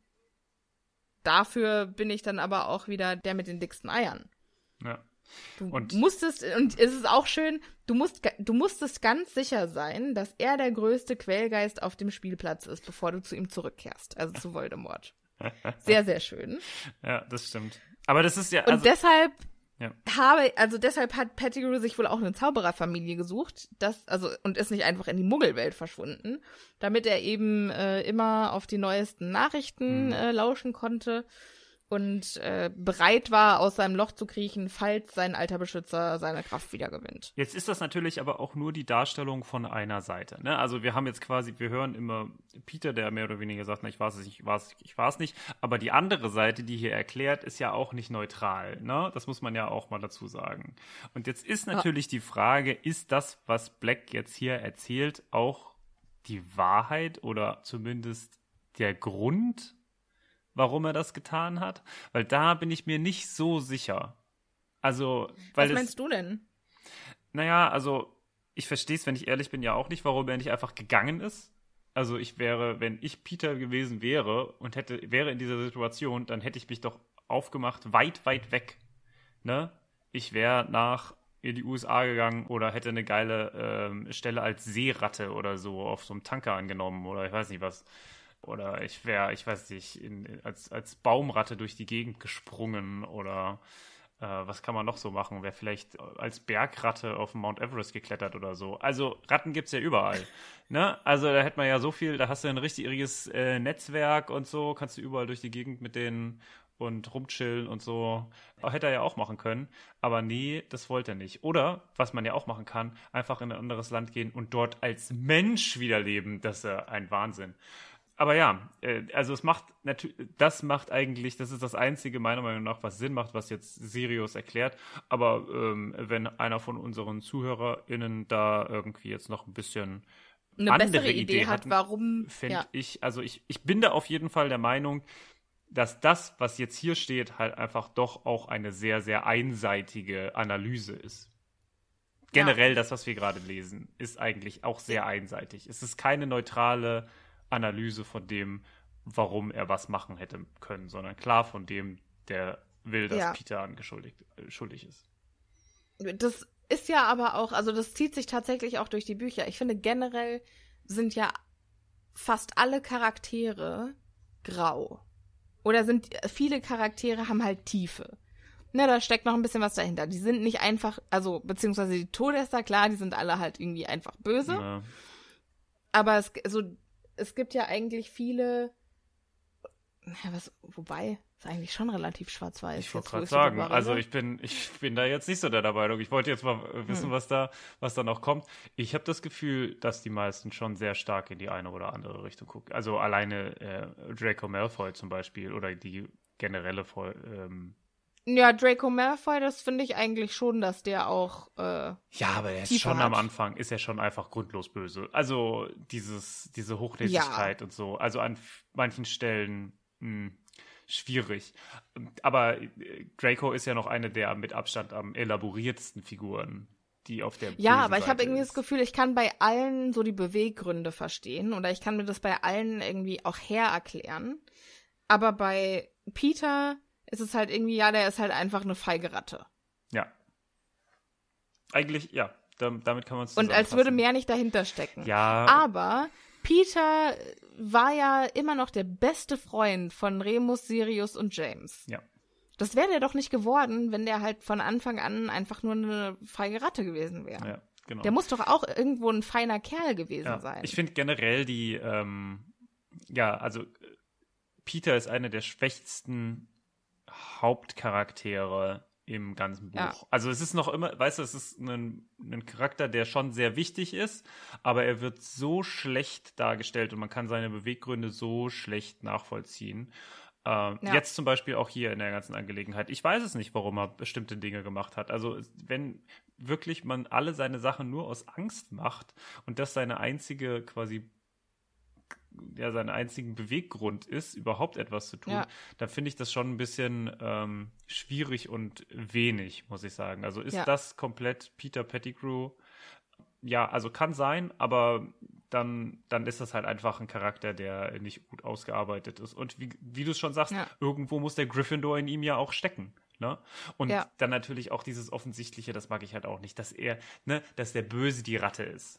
S1: dafür bin ich dann aber auch wieder der mit den dicksten Eiern.
S2: Ja.
S1: Du
S2: Und-
S1: musstest, und es ist auch schön, du musst, du musstest ganz sicher sein, dass er der größte Quellgeist auf dem Spielplatz ist, bevor du zu ihm zurückkehrst, also zu Voldemort. (laughs) Sehr, sehr schön.
S2: ja, das stimmt. Aber das ist ja.
S1: Und
S2: Also,
S1: deshalb
S2: Ja.
S1: habe, also deshalb hat Pettigrew sich wohl auch eine Zaubererfamilie gesucht, das, also, und ist nicht einfach in die Muggelwelt verschwunden, damit er eben äh, immer auf die neuesten Nachrichten
S2: Mhm.
S1: äh, lauschen konnte und äh, bereit war, aus seinem Loch zu kriechen, falls sein alter Beschützer seine Kraft wiedergewinnt.
S2: Jetzt ist das natürlich aber auch nur die Darstellung von einer Seite. Ne? Also wir haben jetzt quasi, wir hören immer Peter, der mehr oder weniger sagt, na, ich weiß es nicht, ich weiß, ich weiß nicht. Aber die andere Seite, die hier erklärt, ist ja auch nicht neutral. Ne? Das muss man ja auch mal dazu sagen. Und jetzt ist natürlich die Frage, ist das, was Black jetzt hier erzählt, auch die Wahrheit oder zumindest der Grund, warum er das getan hat? Weil da bin ich mir nicht so sicher. Also, weil
S1: Was
S2: es,
S1: meinst du denn?
S2: naja, also ich verstehe es, wenn ich ehrlich bin, ja auch nicht, warum er nicht einfach gegangen ist. Also ich wäre, wenn ich Peter gewesen wäre und hätte, wäre in dieser Situation, dann hätte ich mich doch aufgemacht, weit, weit weg. Ne? Ich wäre nach in die USA gegangen oder hätte eine geile ähm, Stelle als Seeratte oder so auf so einem Tanker angenommen oder ich weiß nicht was. Oder ich wäre, ich weiß nicht, in, als, als Baumratte durch die Gegend gesprungen oder äh, was kann man noch so machen? Wäre vielleicht als Bergratte auf den Mount Everest geklettert oder so. Also Ratten gibt es ja überall. (laughs) ne? Also da hätte man ja so viel, da hast du ein richtiges äh, Netzwerk und so, kannst du überall durch die Gegend mit denen und rumchillen und so. Hätte er ja auch machen können. Aber nee, das wollte er nicht. Oder, was man ja auch machen kann, einfach in ein anderes Land gehen und dort als Mensch wieder leben. Das ist ja ein Wahnsinn. Aber ja, äh, also es macht natürlich, das macht eigentlich, das ist das einzige meiner Meinung nach, was Sinn macht, was jetzt Sirius erklärt. Aber ähm, wenn einer von unseren ZuhörerInnen da irgendwie jetzt noch ein bisschen
S1: Eine
S2: andere
S1: bessere Idee,
S2: Idee
S1: hat,
S2: hatten,
S1: warum.
S2: fände
S1: Ja.
S2: ich, also ich, ich bin da auf jeden Fall der Meinung, dass das, was jetzt hier steht, halt einfach doch auch eine sehr, sehr einseitige Analyse ist. Generell das, was wir gerade lesen, ist eigentlich auch sehr einseitig. Es ist keine neutrale Analyse von dem, warum er was machen hätte können, sondern klar von dem, der will, dass
S1: Ja.
S2: Peter angeschuldigt äh, schuldig ist.
S1: Das ist ja aber auch, also das zieht sich tatsächlich auch durch die Bücher. Ich finde generell sind ja fast alle Charaktere grau. Oder sind viele Charaktere haben halt Tiefe. Ne, da steckt noch ein bisschen was dahinter. Die sind nicht einfach, also beziehungsweise die Todesser, klar, die sind alle halt irgendwie einfach böse.
S2: Ja.
S1: Aber es, also, es gibt ja eigentlich viele. Ja, was, wobei, ist eigentlich schon relativ schwarz-weiß.
S2: Ich wollte gerade sagen, also ich bin, ich bin da jetzt nicht so der Meinung. Ich wollte jetzt mal äh,
S1: Hm.
S2: wissen, was da, was da noch kommt. Ich habe das Gefühl, dass die meisten schon sehr stark in die eine oder andere Richtung gucken. Also alleine äh, Draco Malfoy zum Beispiel oder die generelle ähm,
S1: Ja, Draco Malfoy, das finde ich eigentlich schon, dass der auch. Äh,
S2: Ja, aber er ist schon am
S1: hat.
S2: Anfang, ist er schon einfach grundlos böse. Also dieses, diese Hochnäsigkeit und so. Also an manchen Stellen mh, schwierig. Aber äh, Draco ist ja noch eine der mit Abstand am elaboriertsten Figuren, die auf der
S1: ja, aber ich habe irgendwie das Gefühl, ich kann bei allen so die Beweggründe verstehen oder ich kann mir das bei allen irgendwie auch her erklären. Aber bei Peter ist es halt irgendwie, ja, der ist halt einfach eine feige Ratte.
S2: Ja. Eigentlich, ja, dam- damit kann man es
S1: Und als würde mehr nicht dahinter stecken.
S2: Ja,
S1: Aber Peter war ja immer noch der beste Freund von Remus, Sirius und James.
S2: ja.
S1: Das wäre der doch nicht geworden, wenn der halt von Anfang an einfach nur eine feige Ratte gewesen wäre.
S2: Ja, genau.
S1: Der muss doch auch irgendwo ein feiner Kerl gewesen
S2: Ja,
S1: sein.
S2: Ich finde generell die, ähm, ja, also äh, Peter ist einer der schwächsten Hauptcharaktere im ganzen Buch.
S1: Ja.
S2: Also es ist noch immer, weißt du, es ist ein, ein Charakter, der schon sehr wichtig ist, aber er wird so schlecht dargestellt und man kann seine Beweggründe so schlecht nachvollziehen. Ähm,
S1: Ja.
S2: Jetzt zum Beispiel auch hier in der ganzen Angelegenheit. Ich weiß es nicht, warum er bestimmte Dinge gemacht hat. Also wenn wirklich man alle seine Sachen nur aus Angst macht und das seine einzige quasi ja, seinen einzigen Beweggrund ist, überhaupt etwas zu tun,
S1: Ja.
S2: dann finde ich das schon ein bisschen ähm, schwierig und wenig, muss ich sagen. Also ist
S1: Ja.
S2: das komplett Peter Pettigrew? Ja, also kann sein, aber dann, dann ist das halt einfach ein Charakter, der nicht gut ausgearbeitet ist. Und wie, wie du es schon sagst,
S1: Ja.
S2: irgendwo muss der Gryffindor in ihm ja auch stecken. Ne? Und
S1: Ja.
S2: dann natürlich auch dieses Offensichtliche, das mag ich halt auch nicht, dass er, ne, dass der Böse die Ratte ist.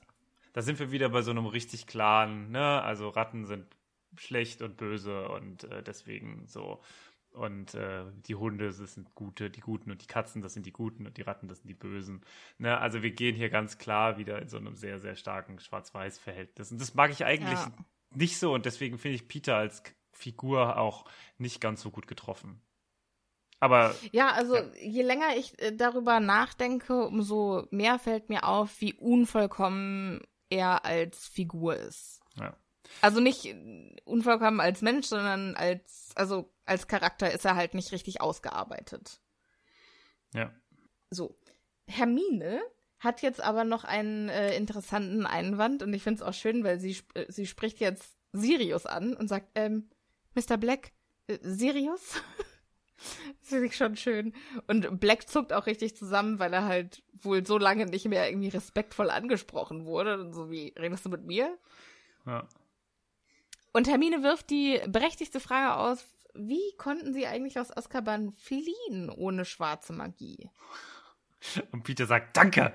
S2: Da sind wir wieder bei so einem richtig klaren, ne, also Ratten sind schlecht und böse und äh, deswegen so. Und äh, die Hunde, das sind gute, die Guten und die Katzen, das sind die Guten und die Ratten, das sind die Bösen. Ne? Also wir gehen hier ganz klar wieder in so einem sehr, sehr starken Schwarz-Weiß-Verhältnis. Und das mag ich eigentlich
S1: Ja.
S2: nicht so und deswegen finde ich Peter als Figur auch nicht ganz so gut getroffen. Aber
S1: Ja, also
S2: Ja.
S1: je länger ich äh, darüber nachdenke, umso mehr fällt mir auf, wie unvollkommen er als Figur ist.
S2: ja.
S1: Also nicht unvollkommen als Mensch, sondern als, also als Charakter ist er halt nicht richtig ausgearbeitet.
S2: Ja.
S1: So. Hermine hat jetzt aber noch einen äh, interessanten Einwand und ich finde es auch schön, weil sie, sp äh, sie spricht jetzt Sirius an und sagt, ähm, Mr. Black, äh, Sirius? (laughs) das finde ich schon schön. Und Black zuckt auch richtig zusammen, weil er halt wohl so lange nicht mehr irgendwie respektvoll angesprochen wurde. Und so wie, redest du mit mir?
S2: ja.
S1: Und Hermine wirft die berechtigte Frage aus, wie konnten sie eigentlich aus Azkaban fliehen ohne schwarze Magie?
S2: Und Peter sagt, danke.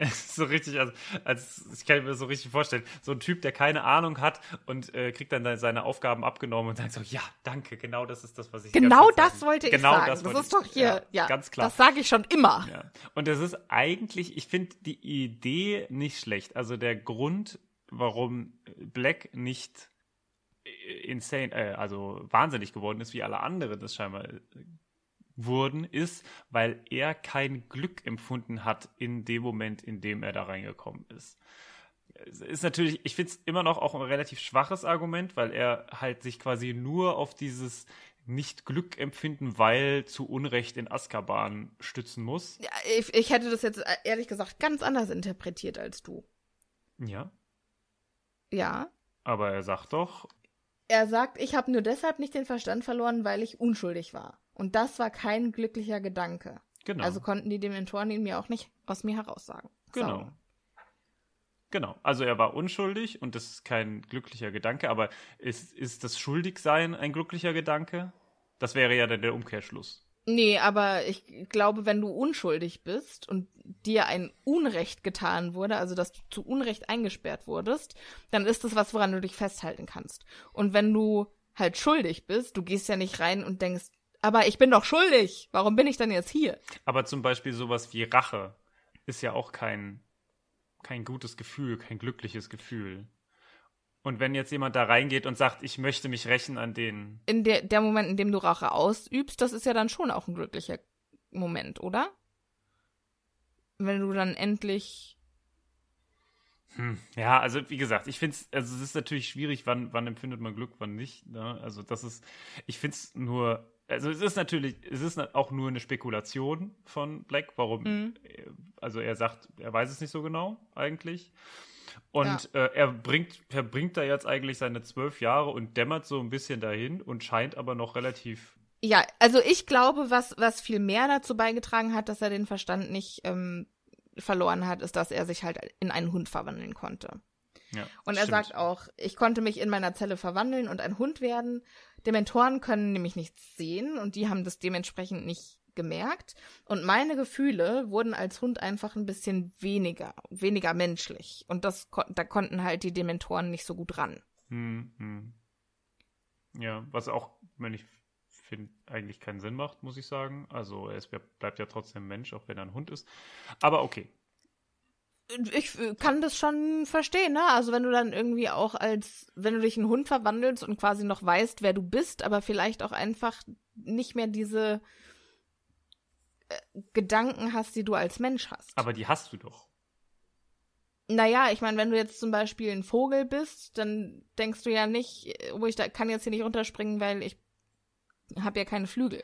S2: (laughs) So richtig, also, als, ich kann mir das so richtig vorstellen, so ein Typ, der keine Ahnung hat und äh, kriegt dann seine Aufgaben abgenommen und sagt so, ja, danke, genau das ist das, was ich
S1: Genau das
S2: sagen-
S1: wollte ich
S2: genau
S1: sagen.
S2: Das,
S1: Das, ist
S2: ich-
S1: doch hier, ja,
S2: ganz klar.
S1: Das sage ich schon immer.
S2: Ja. Und das ist eigentlich, ich finde die Idee nicht schlecht. Also der Grund, warum Black nicht äh, insane, äh, also wahnsinnig geworden ist, wie alle anderen das scheinbar wurden, ist, weil er kein Glück empfunden hat in dem Moment, in dem er da reingekommen ist. Ist natürlich, ich finde es immer noch auch ein relativ schwaches Argument, weil er halt sich quasi nur auf dieses nicht Glück empfinden, weil zu Unrecht in Azkaban stützen muss.
S1: Ja, ich, ich hätte das jetzt äh, ehrlich gesagt ganz anders interpretiert als du.
S2: Ja,
S1: Ja.
S2: aber er sagt doch,
S1: Er sagt, ich habe nur deshalb nicht den Verstand verloren, weil ich unschuldig war. Und das war kein glücklicher Gedanke.
S2: genau.
S1: Also konnten die Dementoren ihn mir auch nicht aus mir heraussagen.
S2: Genau.
S1: Sauber.
S2: Genau. Also er war unschuldig und das ist kein glücklicher Gedanke, aber ist, ist das Schuldigsein ein glücklicher Gedanke? Das wäre ja dann der Umkehrschluss.
S1: Nee, aber ich glaube, wenn du unschuldig bist und dir ein Unrecht getan wurde, also dass du zu Unrecht eingesperrt wurdest, dann ist das was, woran du dich festhalten kannst. Und wenn du halt schuldig bist, du gehst ja nicht rein und denkst, aber ich bin doch schuldig, warum bin ich dann jetzt hier?
S2: Aber zum Beispiel sowas wie Rache ist ja auch kein, kein gutes Gefühl, kein glückliches Gefühl. Und wenn jetzt jemand da reingeht und sagt, ich möchte mich rächen an den,
S1: In der, der Moment, in dem du Rache ausübst, das ist ja dann schon auch ein glücklicher Moment, oder? Wenn du dann endlich
S2: Hm, ja, also wie gesagt, ich finde es, also es ist natürlich schwierig, wann, wann empfindet man Glück, wann nicht. Ne? Also das ist, ich finde es nur, also es ist natürlich, es ist auch nur eine Spekulation von Black, warum,
S1: Mhm.
S2: äh, also er sagt, er weiß es nicht so genau eigentlich. Und äh, er bringt, er bringt da jetzt eigentlich seine zwölf Jahre und dämmert so ein bisschen dahin und scheint aber noch relativ,
S1: Ja, also ich glaube, was, was viel mehr dazu beigetragen hat, dass er den Verstand nicht ähm, verloren hat, ist, dass er sich halt in einen Hund verwandeln konnte.
S2: ja.
S1: Und er
S2: stimmt.
S1: sagt auch, ich konnte mich in meiner Zelle verwandeln und ein Hund werden. Dementoren können nämlich nichts sehen und die haben das dementsprechend nicht gemerkt. Und meine Gefühle wurden als Hund einfach ein bisschen weniger, weniger menschlich. Und das, da konnten halt die Dementoren nicht so gut ran.
S2: Hm, hm. Ja, was auch, wenn ich finde, eigentlich keinen Sinn macht, muss ich sagen. Also er bleibt ja trotzdem Mensch, auch wenn er ein Hund ist. Aber okay.
S1: Ich äh, kann das schon verstehen, ne? Also wenn du dann irgendwie auch als, wenn du dich in einen Hund verwandelst und quasi noch weißt, wer du bist, aber vielleicht auch einfach nicht mehr diese äh, Gedanken hast, die du als Mensch hast.
S2: Aber die hast du doch.
S1: naja, ich meine, wenn du jetzt zum Beispiel ein Vogel bist, dann denkst du ja nicht, äh, oh, ich da- kann jetzt hier nicht runterspringen, weil ich habe ja keine Flügel.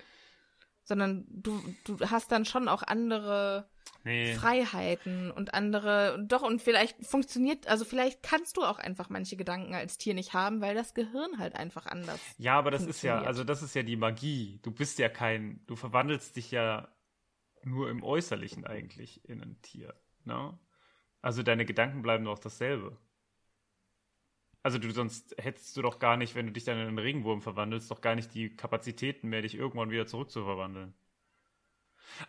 S1: Sondern du, du hast dann schon auch andere
S2: Nee.
S1: Freiheiten und andere, doch, und vielleicht funktioniert, also vielleicht kannst du auch einfach manche Gedanken als Tier nicht haben, weil das Gehirn halt einfach anders.
S2: Ja, aber das ist ja, also das ist ja die Magie. Du bist ja kein, du verwandelst dich ja nur im Äußerlichen eigentlich in ein Tier. Ne? Also deine Gedanken bleiben doch dasselbe. Also du sonst hättest du doch gar nicht, wenn du dich dann in einen Regenwurm verwandelst, doch gar nicht die Kapazitäten mehr, dich irgendwann wieder zurückzuverwandeln.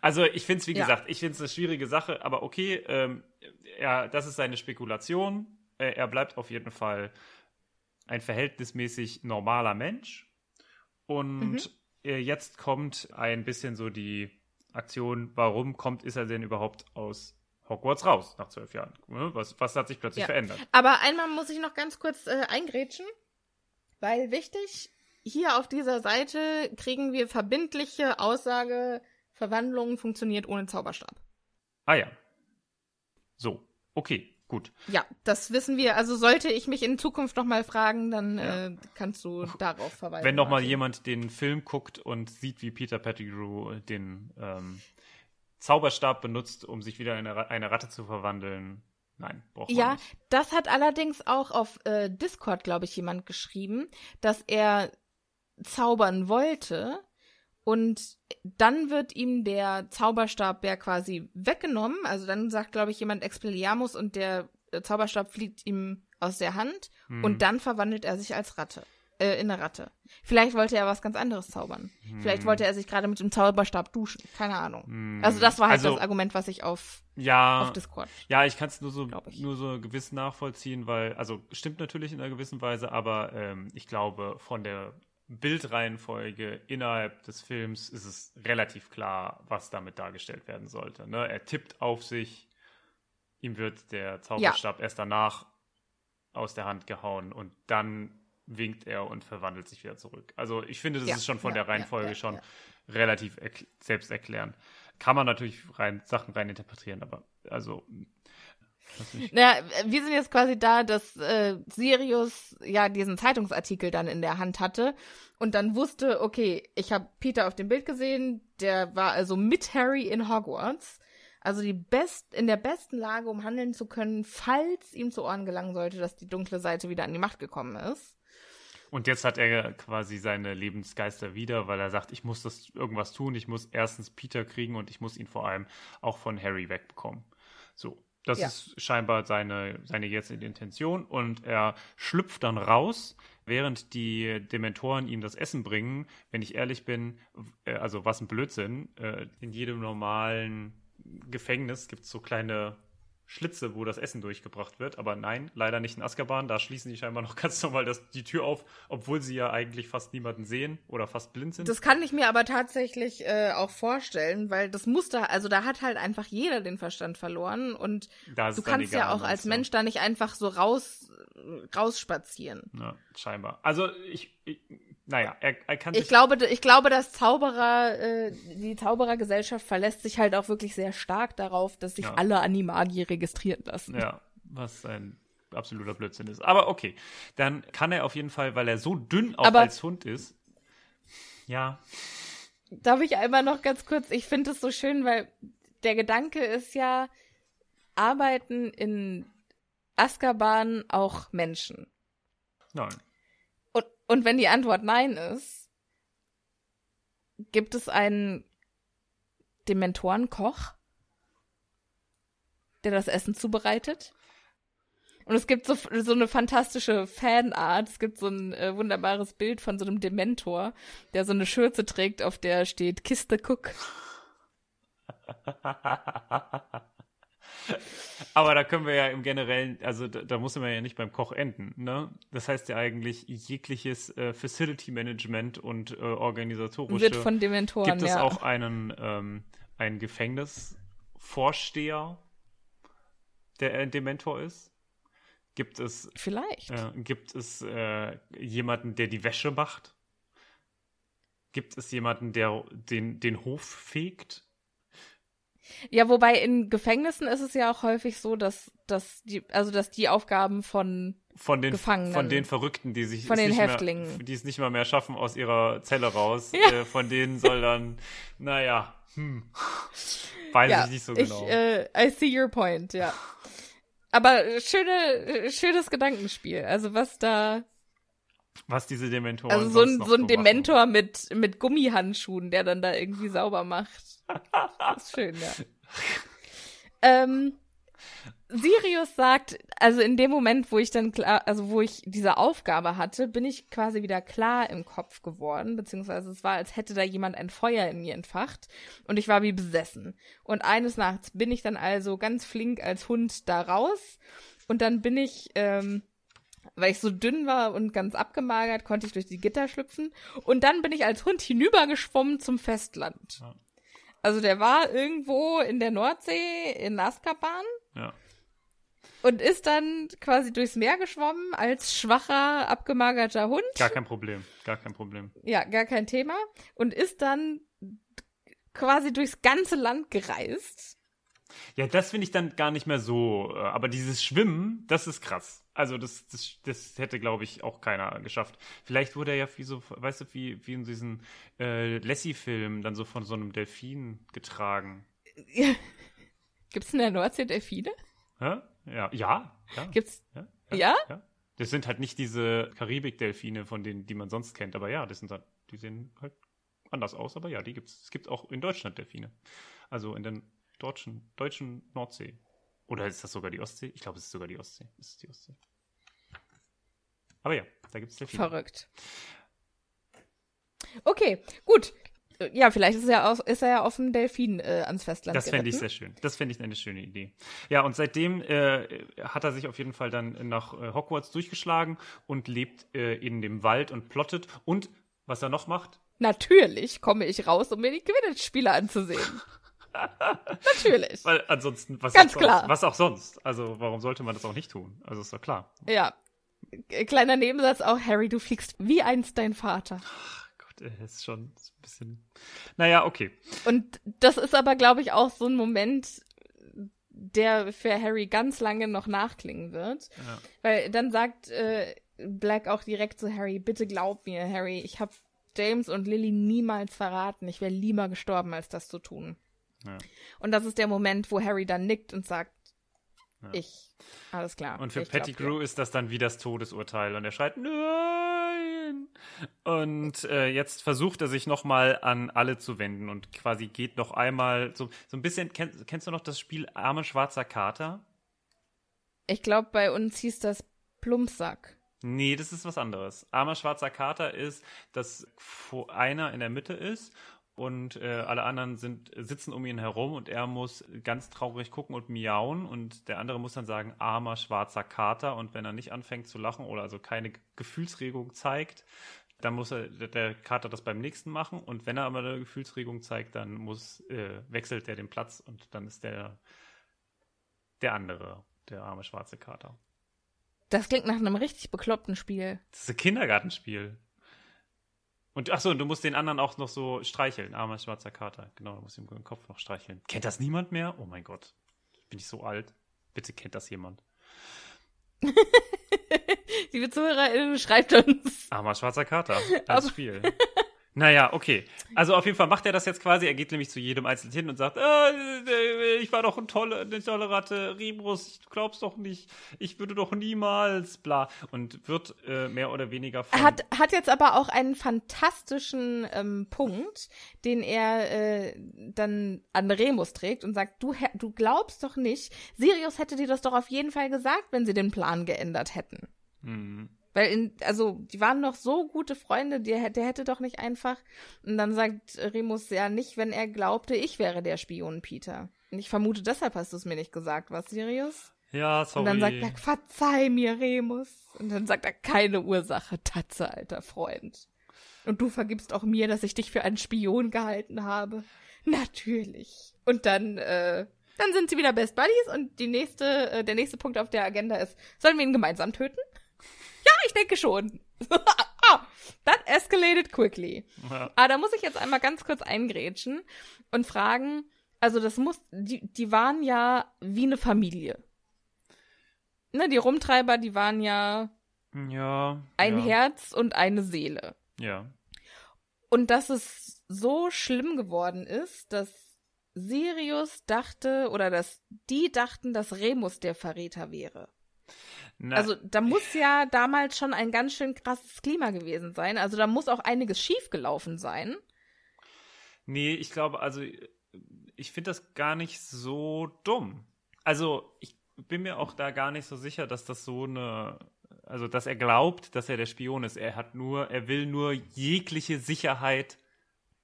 S2: Also ich finde es, wie
S1: Ja.
S2: gesagt, ich finde es eine schwierige Sache, aber okay, ähm, ja, das ist seine Spekulation. Äh, er bleibt auf jeden Fall ein verhältnismäßig normaler Mensch. Und äh, jetzt kommt ein bisschen so die Aktion, warum kommt, ist er denn überhaupt aus Hogwarts raus nach zwölf Jahren? Ne? Was, was hat sich plötzlich
S1: Ja.
S2: verändert?
S1: Aber einmal muss ich noch ganz kurz äh, eingrätschen, weil wichtig, hier auf dieser Seite kriegen wir verbindliche Aussage, Verwandlung funktioniert ohne Zauberstab.
S2: Ah ja. So, okay, gut.
S1: Ja, das wissen wir. Also sollte ich mich in Zukunft noch mal fragen, dann
S2: Ja.
S1: äh, kannst du darauf verweisen.
S2: Wenn noch mal
S1: Martin.
S2: jemand den Film guckt und sieht, wie Peter Pettigrew den ähm, Zauberstab benutzt, um sich wieder in eine, eine Ratte zu verwandeln, nein, braucht man
S1: Ja,
S2: nicht.
S1: das hat allerdings auch auf äh, Discord, glaube ich, jemand geschrieben, dass er zaubern wollte und dann wird ihm der Zauberstab ja quasi weggenommen. Also dann sagt, glaube ich, jemand Expelliarmus und der Zauberstab fliegt ihm aus der Hand
S2: Mhm.
S1: und dann verwandelt er sich als Ratte. Äh, in eine Ratte. Vielleicht wollte er was ganz anderes zaubern. Vielleicht wollte er sich gerade mit dem Zauberstab duschen. Keine Ahnung.
S2: Hm.
S1: Also das war halt
S2: Also-
S1: das Argument, was ich auf,
S2: Ja,
S1: auf Discord.
S2: Ja, ich kann es nur so nur so gewiss nachvollziehen, weil also stimmt natürlich in einer gewissen Weise, aber ähm, ich glaube von der Bildreihenfolge innerhalb des Films ist es relativ klar, was damit dargestellt werden sollte. Ne? Er tippt auf sich, ihm wird der Zauberstab erst danach aus der Hand gehauen und dann winkt er und verwandelt sich wieder zurück. Also ich finde, das
S1: Ja,
S2: ist schon von
S1: ja,
S2: der Reihenfolge
S1: ja, ja,
S2: schon
S1: ja.
S2: relativ erkl- selbsterklärend. Kann man natürlich rein Sachen rein interpretieren, aber also.
S1: Naja, wir sind jetzt quasi da, dass äh, Sirius ja diesen Zeitungsartikel dann in der Hand hatte und dann wusste, okay, ich habe Peter auf dem Bild gesehen, der war also mit Harry in Hogwarts. Also die best in der besten Lage, um handeln zu können, falls ihm zu Ohren gelangen sollte, dass die dunkle Seite wieder an die Macht gekommen ist.
S2: Und jetzt hat er quasi seine Lebensgeister wieder, weil er sagt, ich muss das irgendwas tun, ich muss erstens Peter kriegen und ich muss ihn vor allem auch von Harry wegbekommen. So, das
S1: Ja.
S2: ist scheinbar seine, seine jetzige Intention und er schlüpft dann raus, während die Dementoren ihm das Essen bringen. Wenn ich ehrlich bin, äh, also was ein Blödsinn, äh, in jedem normalen Gefängnis gibt es so kleine Schlitze, wo das Essen durchgebracht wird. Aber nein, leider nicht in Azkaban. Da schließen die scheinbar noch (laughs) ganz normal das, die Tür auf, obwohl sie ja eigentlich fast niemanden sehen oder fast blind sind.
S1: Das kann ich mir aber tatsächlich äh, auch vorstellen, weil das Muster, also da hat halt einfach jeder den Verstand verloren und du kannst ja auch als? Mensch da nicht einfach so raus rausspazieren.
S2: Ja, scheinbar. Also ich, ich naja, er, er kann
S1: Ich
S2: sich
S1: glaube, ich glaube, dass Zauberer, äh, die Zauberergesellschaft verlässt sich halt auch wirklich sehr stark darauf, dass sich
S2: Ja.
S1: alle Animagi registrieren lassen.
S2: Ja, was ein absoluter Blödsinn ist. Aber okay, dann kann er auf jeden Fall, weil er so dünn auch
S1: Aber-
S2: als Hund ist. Ja,
S1: Darf ich einmal noch ganz kurz, ich finde es so schön, weil der Gedanke ist ja, arbeiten in Azkaban auch Menschen.
S2: nein.
S1: Und, wenn die Antwort nein ist, gibt es einen Dementorenkoch, der das Essen zubereitet? Und es gibt so, so eine fantastische Fanart. Es gibt so ein äh, wunderbares Bild von so einem Dementor, der so eine Schürze trägt, auf der steht Kiste Cook. (laughs)
S2: Aber da können wir ja im Generellen, also da, da muss man ja nicht beim Koch enden, ne? Das heißt ja eigentlich, jegliches äh, Facility Management und äh, organisatorische
S1: Wird von Dementoren,
S2: gibt es
S1: ja.
S2: auch einen, ähm, einen Gefängnisvorsteher, der ein Dementor ist? Gibt es,
S1: Vielleicht.
S2: äh, gibt es äh, jemanden, der die Wäsche macht? Gibt es jemanden, der den, den Hof fegt?
S1: Ja, wobei in Gefängnissen ist es ja auch häufig so, dass, dass die, also dass die Aufgaben von
S2: von den,
S1: Gefangenen.
S2: von den Verrückten, die sich
S1: Von den
S2: nicht
S1: Häftlingen.
S2: Mehr, die es nicht mal mehr schaffen aus ihrer Zelle raus. (laughs)
S1: Ja.
S2: Äh, von denen soll dann, naja, hm, weiß
S1: ja,
S2: ich nicht so genau.
S1: Ich, äh, I see your point, ja. Aber schöne, schönes Gedankenspiel. Also was da,
S2: was diese Dementoren
S1: also so ein, so ein
S2: machen.
S1: Dementor mit, mit Gummihandschuhen, der dann da irgendwie sauber macht. Das ist schön, ja. (laughs) ähm, Sirius sagt, also in dem Moment, wo ich dann klar, also wo ich diese Aufgabe hatte, bin ich quasi wieder klar im Kopf geworden, beziehungsweise es war, als hätte da jemand ein Feuer in mir entfacht und ich war wie besessen. Und eines Nachts bin ich dann also ganz flink als Hund da raus und dann bin ich, ähm, weil ich so dünn war und ganz abgemagert, konnte ich durch die Gitter schlüpfen und dann bin ich als Hund hinübergeschwommen zum Festland.
S2: Ja.
S1: Also der war irgendwo in der Nordsee in Azkaban
S2: Ja.
S1: und ist dann quasi durchs Meer geschwommen als schwacher, abgemagerter Hund.
S2: Gar kein Problem, gar kein Problem.
S1: Ja, gar kein Thema. Und ist dann quasi durchs ganze Land gereist.
S2: Ja, das finde ich dann gar nicht mehr so. äh, Aber dieses Schwimmen, das ist krass. Also das, das, das hätte, glaube ich, auch keiner geschafft. Vielleicht wurde er ja wie so, weißt du, wie, wie in diesen äh, Lassie-Filmen dann so von so einem Delfin getragen. (laughs)
S1: Gibt's in der Nordsee Delfine?
S2: Hä? Ja, ja, ja.
S1: Gibt's?
S2: ja,
S1: Ja?
S2: ja. Das sind halt nicht diese Karibik-Delfine, von denen, die man sonst kennt. Aber ja, das sind halt, die sehen halt anders aus. Aber ja, die gibt's. Es gibt auch in Deutschland Delfine. Also in der deutschen, deutschen Nordsee. Oder ist das sogar die Ostsee? Ich glaube, es ist sogar die Ostsee. Es ist die Ostsee. Aber ja, da gibt es Delfine.
S1: Verrückt. Okay, gut. Ja, vielleicht ist er, aus, ist er ja auf dem Delfin äh, ans Festland
S2: Das fände ich sehr schön. Das fände ich eine schöne Idee. Ja, und seitdem äh, hat er sich auf jeden Fall dann nach äh, Hogwarts durchgeschlagen und lebt äh, in dem Wald und plottet. Und was er noch macht,
S1: Natürlich komme ich raus, um mir die Quidditch-Spiele anzusehen. (laughs) Natürlich.
S2: weil ansonsten, was
S1: Ganz
S2: auch
S1: klar.
S2: Sonst, was auch sonst. Also, warum sollte man das auch nicht tun? Also, ist doch klar.
S1: Ja. Kleiner Nebensatz auch, Harry, du fliegst wie einst dein Vater.
S2: Gott, äh, ist schon ein bisschen. Naja, okay.
S1: Und das ist aber, glaube ich, auch so ein Moment, der für Harry ganz lange noch nachklingen wird.
S2: Ja.
S1: Weil dann sagt äh, Black auch direkt zu Harry, bitte glaub mir, Harry, ich habe James und Lily niemals verraten. Ich wäre lieber gestorben, als das zu tun.
S2: Ja.
S1: Und das ist der Moment, wo Harry dann nickt und sagt,
S2: Ja.
S1: ich, alles klar.
S2: Und für Pettigrew ist das dann wie das Todesurteil und er schreit Nein! Und äh, jetzt versucht er sich nochmal an alle zu wenden und quasi geht noch einmal so, so ein bisschen, kenn, kennst du noch das Spiel Arme schwarzer Kater?
S1: Ich glaube, bei uns hieß das Plumpsack.
S2: Nee, das ist was anderes. Armer schwarzer Kater ist, dass einer in der Mitte ist und äh, alle anderen sind, sitzen um ihn herum und er muss ganz traurig gucken und miauen und der andere muss dann sagen, armer schwarzer Kater und wenn er nicht anfängt zu lachen oder also keine Gefühlsregung zeigt, dann muss er, der- Kater das beim nächsten machen und wenn er aber eine Gefühlsregung zeigt, dann muss, äh, wechselt er den Platz und dann ist der, der andere, der arme schwarze Kater.
S1: Das klingt nach einem richtig bekloppten Spiel.
S2: Das ist ein Kindergartenspiel. Und ach so, und du musst den anderen auch noch so streicheln. Armer schwarzer Kater. Genau, du musst ihm den Kopf noch streicheln. Kennt das niemand mehr? Oh mein Gott. Bin ich so alt? Bitte kennt das jemand. (laughs)
S1: Liebe ZuhörerInnen, schreibt uns.
S2: Armer schwarzer Kater. Das Spiel. (laughs) Naja, okay. Also auf jeden Fall macht er das jetzt quasi. Er geht nämlich zu jedem Einzelnen hin und sagt, ah, äh, ich war doch ein tolle, eine tolle Ratte, Remus, du glaubst doch nicht, ich würde doch niemals, bla. Und wird äh, mehr oder weniger von...
S1: Er hat, hat jetzt aber auch einen fantastischen ähm, Punkt, den er äh, dann an Remus trägt und sagt, du, du glaubst doch nicht, Sirius hätte dir das doch auf jeden Fall gesagt, wenn sie den Plan geändert hätten.
S2: Hm.
S1: Weil, in, also, die waren doch so gute Freunde, der, der hätte doch nicht einfach. Und dann sagt Remus ja nicht, wenn er glaubte, ich wäre der Spion, Peter. Und ich vermute, deshalb hast du es mir nicht gesagt, was, Sirius?
S2: Ja, sorry.
S1: Und dann sagt er, verzeih mir, Remus. Und dann sagt er, keine Ursache, Tatze, alter Freund. Und du vergibst auch mir, dass ich dich für einen Spion gehalten habe. Natürlich. Und dann, äh, dann sind sie wieder Best Buddies und die nächste, äh, der nächste Punkt auf der Agenda ist, sollen wir ihn gemeinsam töten? Ja, ich denke schon. (laughs) ah, that escalated quickly.
S2: Ja.
S1: Aber da muss ich jetzt einmal ganz kurz eingrätschen und fragen, also das muss, die, die waren ja wie eine Familie. ne, die Rumtreiber, die waren ja
S2: Ja.
S1: ein
S2: ja,
S1: Herz und eine Seele.
S2: Ja.
S1: Und dass es so schlimm geworden ist, dass Sirius dachte oder dass die dachten, dass Remus der Verräter wäre.
S2: Na,
S1: Also da muss ja damals schon ein ganz schön krasses Klima gewesen sein. Also da muss auch einiges schiefgelaufen sein.
S2: Nee, ich glaube, also ich finde das gar nicht so dumm. Also ich bin mir auch da gar nicht so sicher, dass das so eine, also dass er glaubt, dass er der Spion ist. Er hat nur, er will nur jegliche Sicherheit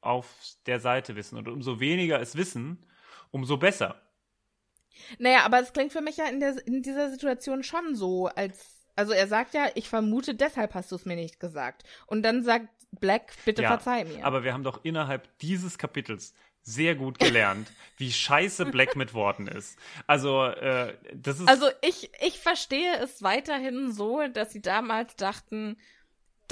S2: auf der Seite wissen. Und umso weniger es wissen, umso besser.
S1: Naja, aber es klingt für mich ja in, der, in dieser Situation schon so, als. Also er sagt ja, ich vermute, deshalb hast du es mir nicht gesagt. Und dann sagt Black, bitte
S2: Ja,
S1: verzeih mir.
S2: Aber wir haben doch innerhalb dieses Kapitels sehr gut gelernt, (laughs) wie scheiße Black mit Worten ist. Also, äh, das ist.
S1: Also ich, ich verstehe es weiterhin so, dass sie damals dachten,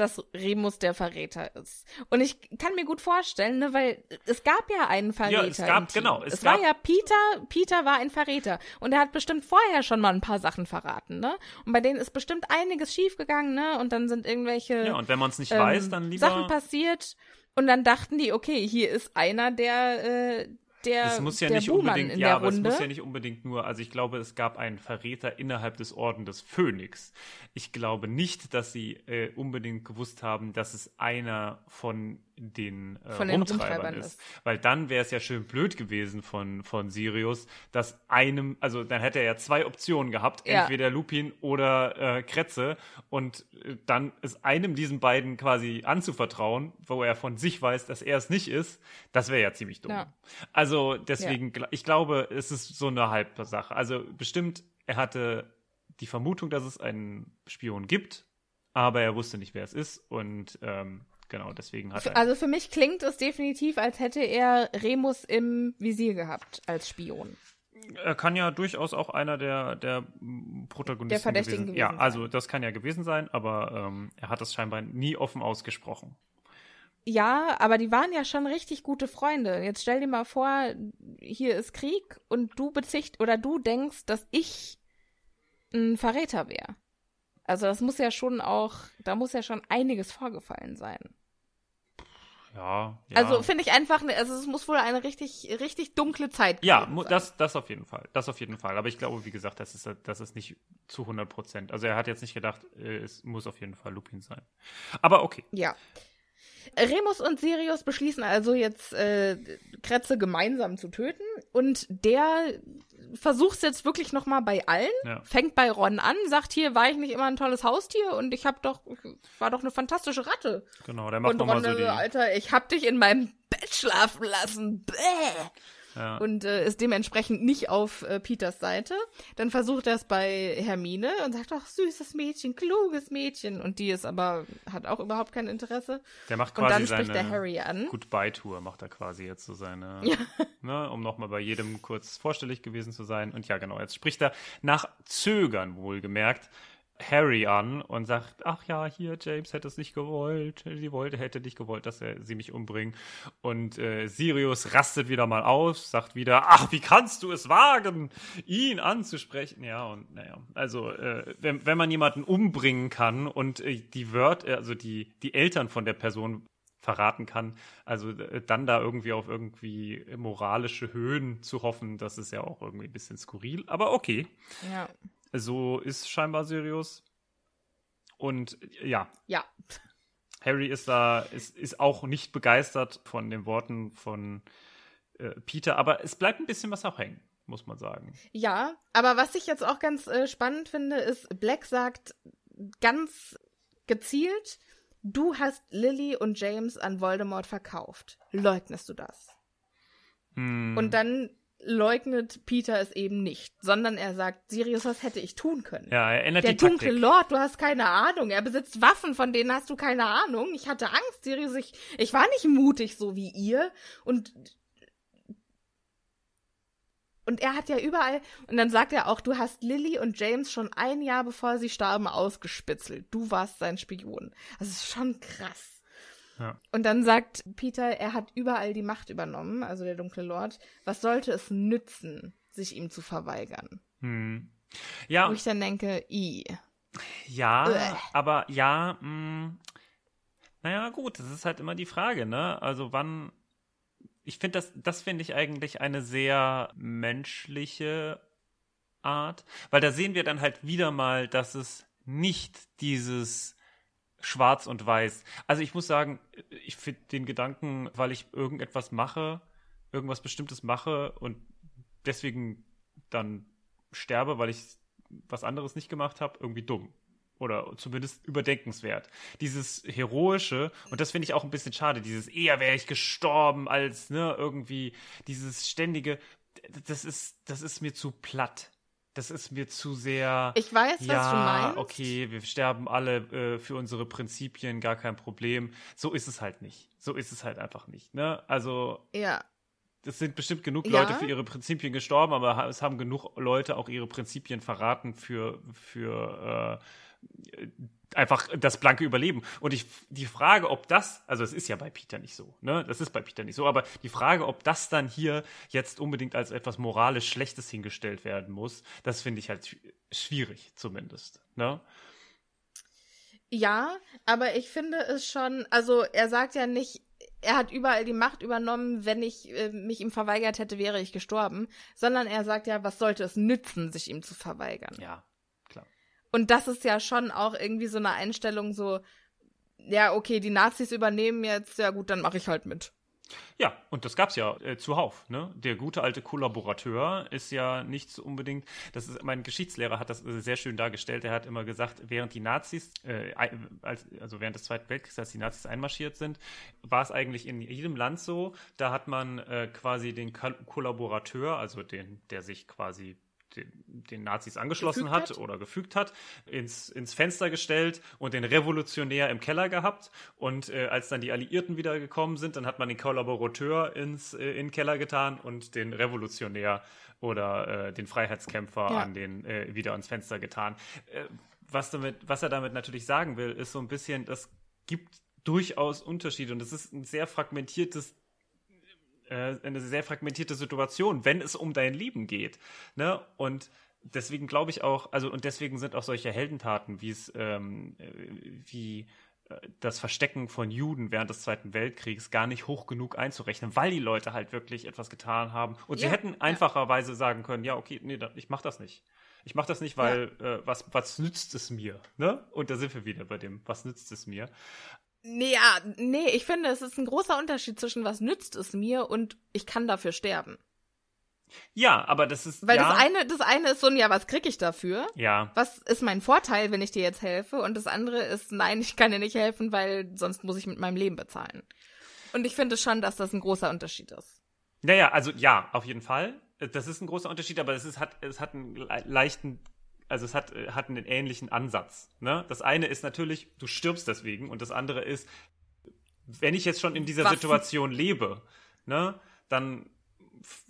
S1: dass Remus der Verräter ist. Und ich kann mir gut vorstellen, ne, weil es gab ja einen Verräter.
S2: es gab- genau, es
S1: Es, war
S2: gab-
S1: ja Peter, Peter war ein Verräter. Und er hat bestimmt vorher schon mal ein paar Sachen verraten, ne? Und bei denen ist bestimmt einiges schiefgegangen, ne? Und dann sind irgendwelche
S2: ja, und wenn man es nicht
S1: ähm,
S2: weiß, dann lieber.
S1: Sachen passiert. Und dann dachten die, okay, hier ist einer der, äh, der,
S2: Es muss ja
S1: der
S2: nicht
S1: Buhmann
S2: unbedingt,
S1: in
S2: ja,
S1: der
S2: aber es
S1: Runde.
S2: muss ja nicht unbedingt nur, also ich glaube, es gab einen Verräter innerhalb des Orden des Phönix. Ich glaube nicht, dass sie äh, unbedingt gewusst haben, dass es einer von den, äh,
S1: Von den
S2: Rumtreibern, ist.
S1: ist.
S2: Weil dann wäre es ja schön blöd gewesen von, von Sirius, dass einem, also dann hätte er ja zwei Optionen gehabt,
S1: Ja.
S2: entweder Lupin oder äh, Kretze und äh, dann ist einem diesen beiden quasi anzuvertrauen, wo er von sich weiß, dass er es nicht ist, das wäre ja ziemlich dumm.
S1: Ja.
S2: Also deswegen, gl- ich glaube, es ist so eine halbe Sache. Also bestimmt, er hatte die Vermutung, dass es einen Spion gibt, aber er wusste nicht, wer es ist und ähm, genau, deswegen hat er.
S1: Also für mich klingt es definitiv, als hätte er Remus im Visier gehabt als Spion.
S2: Er kann ja durchaus auch einer der, der Protagonisten
S1: Der Verdächtigen
S2: gewesen,
S1: gewesen
S2: Ja,
S1: sein.
S2: also das kann ja gewesen sein, aber ähm, er hat das scheinbar nie offen ausgesprochen.
S1: Ja, aber die waren ja schon richtig gute Freunde. Jetzt stell dir mal vor, hier ist Krieg und du bezicht oder du denkst, dass ich ein Verräter wäre. Also das muss ja schon auch, da muss ja schon einiges vorgefallen sein.
S2: Ja, ja.
S1: Also finde ich einfach, ne- also es muss wohl eine richtig, richtig dunkle Zeit
S2: Ja,
S1: sein.
S2: das, das auf jeden Fall. Das auf jeden Fall. Aber ich glaube, wie gesagt, das ist, das ist nicht zu 100 Prozent. Also er hat jetzt nicht gedacht, äh, es muss auf jeden Fall Lupin sein. Aber okay.
S1: Ja. Remus und Sirius beschließen also jetzt, äh, Kretze gemeinsam zu töten. Und der versucht es jetzt wirklich noch mal bei allen.
S2: Ja.
S1: Fängt bei Ron an, sagt hier, war ich nicht immer ein tolles Haustier und ich hab doch, war doch eine fantastische Ratte.
S2: Genau, der macht
S1: und
S2: nochmal
S1: Ron,
S2: so
S1: äh,
S2: die.
S1: Alter, ich hab dich in meinem Bett schlafen lassen. Bäh.
S2: Ja.
S1: Und äh, ist dementsprechend nicht auf äh, Peters Seite. Dann versucht er es bei Hermine und sagt, ach, süßes Mädchen, kluges Mädchen. Und die ist aber, hat auch überhaupt kein Interesse.
S2: Der macht
S1: Und
S2: quasi
S1: dann spricht
S2: seine
S1: der Harry an.
S2: Goodbye-Tour, macht er quasi jetzt so seine, (laughs) ne, um nochmal bei jedem kurz vorstellig gewesen zu sein. Und ja, genau, jetzt spricht er nach Zögern wohlgemerkt Harry an und sagt, ach ja, hier, James hätte es nicht gewollt, sie wollte, hätte nicht gewollt, dass er sie mich umbringt. Und äh, Sirius rastet wieder mal aus, sagt wieder, ach, wie kannst du es wagen, ihn anzusprechen? Ja, und naja, also äh, wenn, wenn man jemanden umbringen kann und äh, die Wörter, also die, die Eltern von der Person verraten kann. Also äh, dann da irgendwie auf irgendwie moralische Höhen zu hoffen, das ist ja auch irgendwie ein bisschen skurril. Aber okay,
S1: Ja.
S2: So ist scheinbar Sirius. Und ja,
S1: Ja.
S2: Harry ist da, ist, ist auch nicht begeistert von den Worten von äh, Peter, aber es bleibt ein bisschen was auch hängen, muss man sagen.
S1: Ja, aber was ich jetzt auch ganz äh, spannend finde, ist, Black sagt ganz gezielt, du hast Lily und James an Voldemort verkauft. Leugnest du das?
S2: Hm,
S1: Und dann leugnet Peter es eben nicht, sondern er sagt, Sirius, was hätte ich tun können?
S2: ja, er ändert
S1: Der
S2: die Taktik.
S1: dunkle Lord, du hast keine Ahnung. Er besitzt Waffen, von denen hast du keine Ahnung. Ich hatte Angst, Sirius. Ich, ich war nicht mutig, so wie ihr. Und und er hat ja überall, und dann sagt er auch, du hast Lily und James schon ein Jahr bevor sie starben ausgespitzelt. Du warst sein Spion. Das ist schon krass.
S2: Ja.
S1: Und dann sagt Peter, er hat überall die Macht übernommen, also der dunkle Lord. Was sollte es nützen, sich ihm zu verweigern?
S2: Hm. Ja,
S1: Wo ich dann denke, i.
S2: ja,
S1: Uäh.
S2: aber ja, mh, naja, gut, das ist halt immer die Frage, ne? Also wann, ich finde das, das finde ich eigentlich eine sehr menschliche Art, weil da sehen wir dann halt wieder mal, dass es nicht dieses Schwarz und Weiß. Also ich muss sagen, ich finde den Gedanken, weil ich irgendetwas mache, irgendwas Bestimmtes mache und deswegen dann sterbe, weil ich was anderes nicht gemacht habe, irgendwie dumm. Oder zumindest überdenkenswert. Dieses Heroische, und das finde ich auch ein bisschen schade, dieses eher wäre ich gestorben als, ne, irgendwie, dieses ständige, das ist, das ist mir zu platt. Das ist mir zu sehr.
S1: Ich weiß, was
S2: ja,
S1: du meinst.
S2: okay, wir sterben alle äh, für unsere Prinzipien, gar kein Problem. So ist es halt nicht. So ist es halt einfach nicht. Ne? Also
S1: Ja.
S2: es sind bestimmt genug
S1: Ja.
S2: Leute für ihre Prinzipien gestorben, aber es haben genug Leute auch ihre Prinzipien verraten für, für äh, einfach das blanke Überleben. Und ich, die Frage, ob das, also es ist ja bei Peter nicht so, ne? Das ist bei Peter nicht so, aber die Frage, ob das dann hier jetzt unbedingt als etwas moralisch Schlechtes hingestellt werden muss, das finde ich halt schw- schwierig, zumindest. Ne?
S1: Ja, aber ich finde es schon, also er sagt ja nicht, er hat überall die Macht übernommen, wenn ich äh, mich ihm verweigert hätte, wäre ich gestorben, sondern er sagt ja, was sollte es nützen, sich ihm zu verweigern.
S2: Ja.
S1: Und das ist ja schon auch irgendwie so eine Einstellung so, ja, okay, die Nazis übernehmen jetzt, ja gut, dann mache ich halt mit.
S2: Ja, und das gab's ja äh, zuhauf. Ne? Der gute alte Kollaborateur ist ja nicht so unbedingt. Das ist mein Geschichtslehrer hat das äh, sehr schön dargestellt. Er hat immer gesagt, während die Nazis, äh, als, also während des Zweiten Weltkriegs, als die Nazis einmarschiert sind, war es eigentlich in jedem Land so. Da hat man äh, quasi den Ko Kollaborateur, also den, der sich quasi den, den Nazis angeschlossen hat,
S1: hat?
S2: oder gefügt hat, ins, ins Fenster gestellt und den Revolutionär im Keller gehabt. Und äh, als dann die Alliierten wieder gekommen sind, dann hat man den Kollaborateur ins, äh, in den Keller getan und den Revolutionär oder äh, den Freiheitskämpfer
S1: Ja.
S2: an den äh, wieder ans Fenster getan. Äh, was, damit, was er damit natürlich sagen will, ist so ein bisschen, das gibt durchaus Unterschiede und es ist ein sehr fragmentiertes äh, eine sehr fragmentierte Situation, wenn es um dein Leben geht. Ne? Und deswegen glaube ich auch, also und deswegen sind auch solche Heldentaten, wie es, ähm, äh, wie äh, das Verstecken von Juden während des Zweiten Weltkriegs gar nicht hoch genug einzurechnen, weil die Leute halt wirklich etwas getan haben. Und sie
S1: Ja,
S2: hätten
S1: ja.
S2: einfacherweise sagen können, ja, okay, nee, ich mach das nicht. Ich mach das nicht, weil äh, was, was nützt es mir? Ne? Und da sind wir wieder bei dem, was nützt es mir?
S1: Nee, ja, nee, ich finde, es ist ein großer Unterschied zwischen was nützt es mir und ich kann dafür sterben.
S2: Ja, aber das ist.
S1: Weil
S2: ja,
S1: das eine, das eine ist so ein, ja, was krieg ich dafür?
S2: Ja,
S1: Was ist mein Vorteil, wenn ich dir jetzt helfe? Und das andere ist, nein, ich kann dir nicht helfen, weil sonst muss ich mit meinem Leben bezahlen. Und ich finde schon, dass das ein großer Unterschied ist.
S2: Naja, also ja, auf jeden Fall. Das ist ein großer Unterschied, aber es, ist, hat, es hat einen le- leichten, also es hat, äh, hat einen ähnlichen Ansatz. Ne? Das eine ist natürlich, du stirbst deswegen und das andere ist, wenn ich jetzt schon in dieser
S1: Was?
S2: Situation lebe, ne, dann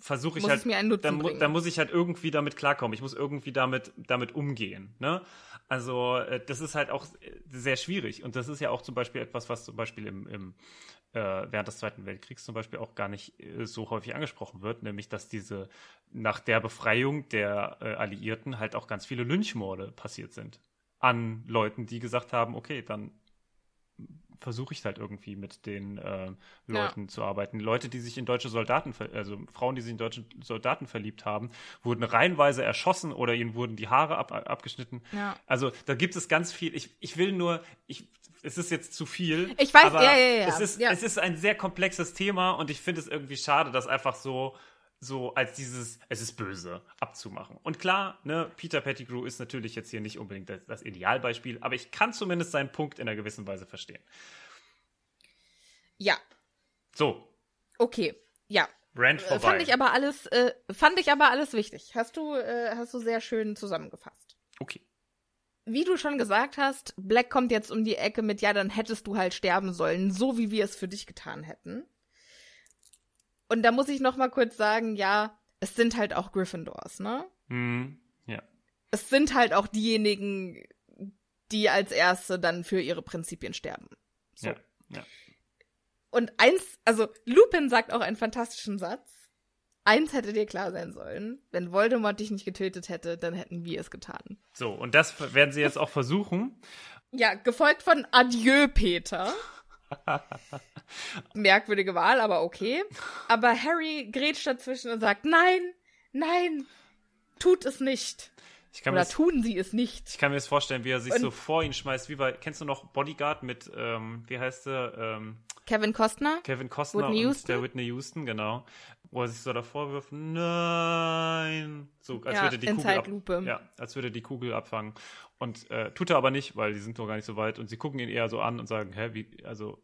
S2: versuche ich
S1: Muss
S2: halt,
S1: es mir einen Nutzen
S2: dann, dann muss ich halt irgendwie damit klarkommen. Ich muss irgendwie damit, damit umgehen. Ne? Also äh, das ist halt auch äh, sehr schwierig und das ist ja auch zum Beispiel etwas, was zum Beispiel im, im während des Zweiten Weltkriegs zum Beispiel auch gar nicht äh, so häufig angesprochen wird, nämlich dass diese nach der Befreiung der äh, Alliierten halt auch ganz viele Lynchmorde passiert sind an Leuten, die gesagt haben, okay, dann versuche ich halt irgendwie mit den äh, Leuten zu arbeiten. Leute, die sich in deutsche Soldaten, also Frauen, die sich in deutsche Soldaten verliebt haben, wurden reihenweise erschossen oder ihnen wurden die Haare ab, abgeschnitten.
S1: Ja.
S2: Also da gibt es ganz viel. Ich, ich will nur, ich, es ist jetzt zu viel.
S1: Ich weiß,
S2: aber
S1: ja, ja, ja,
S2: Es ist,
S1: ja.
S2: es ist ein sehr komplexes Thema und ich finde es irgendwie schade, das einfach so so als dieses, es ist böse, abzumachen. Und klar, ne, Peter Pettigrew ist natürlich jetzt hier nicht unbedingt das, das Idealbeispiel, aber ich kann zumindest seinen Punkt in einer gewissen Weise verstehen.
S1: Ja,
S2: So,
S1: okay, ja.
S2: Rant
S1: Äh,
S2: vorbei.
S1: Fand ich aber alles, äh, fand ich aber alles wichtig. Hast du, äh, hast du sehr schön zusammengefasst.
S2: okay.
S1: Wie du schon gesagt hast, Black kommt jetzt um die Ecke mit, ja, dann hättest du halt sterben sollen, so wie wir es für dich getan hätten. Und da muss ich noch mal kurz sagen, ja, es sind halt auch Gryffindors, ne?
S2: Hm, ja.
S1: Es sind halt auch diejenigen, die als Erste dann für ihre Prinzipien sterben. So.
S2: Ja, ja.
S1: Und eins, also Lupin sagt auch einen fantastischen Satz. Eins hätte dir klar sein sollen. Wenn Voldemort dich nicht getötet hätte, dann hätten wir es getan.
S2: So, und das werden sie jetzt auch versuchen. (laughs)
S1: Ja, gefolgt von Adieu, Peter. (laughs) Merkwürdige Wahl, aber okay. Aber Harry grätscht dazwischen und sagt, nein, nein, tut es nicht.
S2: Ich kann,
S1: Oder
S2: das,
S1: tun sie es nicht.
S2: ich kann mir das vorstellen, wie er sich
S1: Und-
S2: so vor ihn schmeißt, wie bei, kennst du noch Bodyguard mit, ähm, wie heißt er, ähm,
S1: Kevin Costner?
S2: Kevin Costner
S1: Whitney
S2: und
S1: Houston?
S2: der Whitney Houston, genau. Wo er sich so davor wirft, nein. So, als
S1: Ja,
S2: würde die Kugel ab,
S1: Zeitlupe.
S2: Ja, als würde die Kugel abfangen. Und äh, tut er aber nicht, weil die sind noch gar nicht so weit. Und sie gucken ihn eher so an und sagen, hä, wie, also,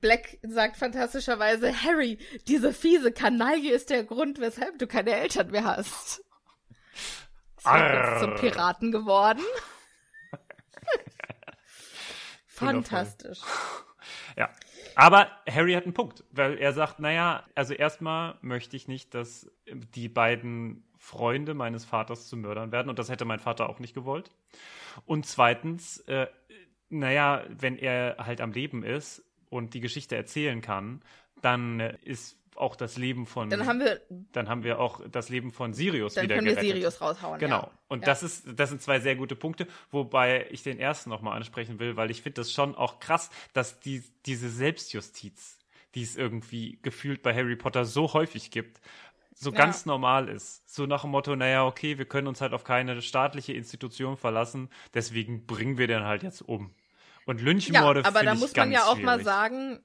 S1: Black sagt fantastischerweise, Harry, diese fiese Kanaille ist der Grund, weshalb du keine Eltern mehr hast. Ist zum Piraten geworden. (laughs) Fantastisch.
S2: Ja. Aber Harry hat einen Punkt, weil er sagt, naja, also erstmal möchte ich nicht, dass die beiden Freunde meines Vaters zu Mördern werden und das hätte mein Vater auch nicht gewollt. Und zweitens, äh, naja, wenn er halt am Leben ist und die Geschichte erzählen kann, dann ist auch das Leben von,
S1: Dann haben wir,
S2: dann haben wir auch das Leben von Sirius
S1: dann
S2: wieder
S1: können wir
S2: gerettet.
S1: Sirius raushauen.
S2: Genau.
S1: Ja.
S2: Und
S1: ja.
S2: das ist, das sind zwei sehr gute Punkte, wobei ich den ersten nochmal ansprechen will, weil ich finde das schon auch krass, dass die, diese Selbstjustiz, die es irgendwie gefühlt bei Harry Potter so häufig gibt, so
S1: Ja.
S2: ganz normal ist. So nach dem Motto, naja, okay, wir können uns halt auf keine staatliche Institution verlassen, deswegen bringen wir den halt jetzt um. Und
S1: Ja,
S2: Lynchmorde
S1: aber
S2: finde
S1: da muss man ja auch mal
S2: schwierig.
S1: sagen,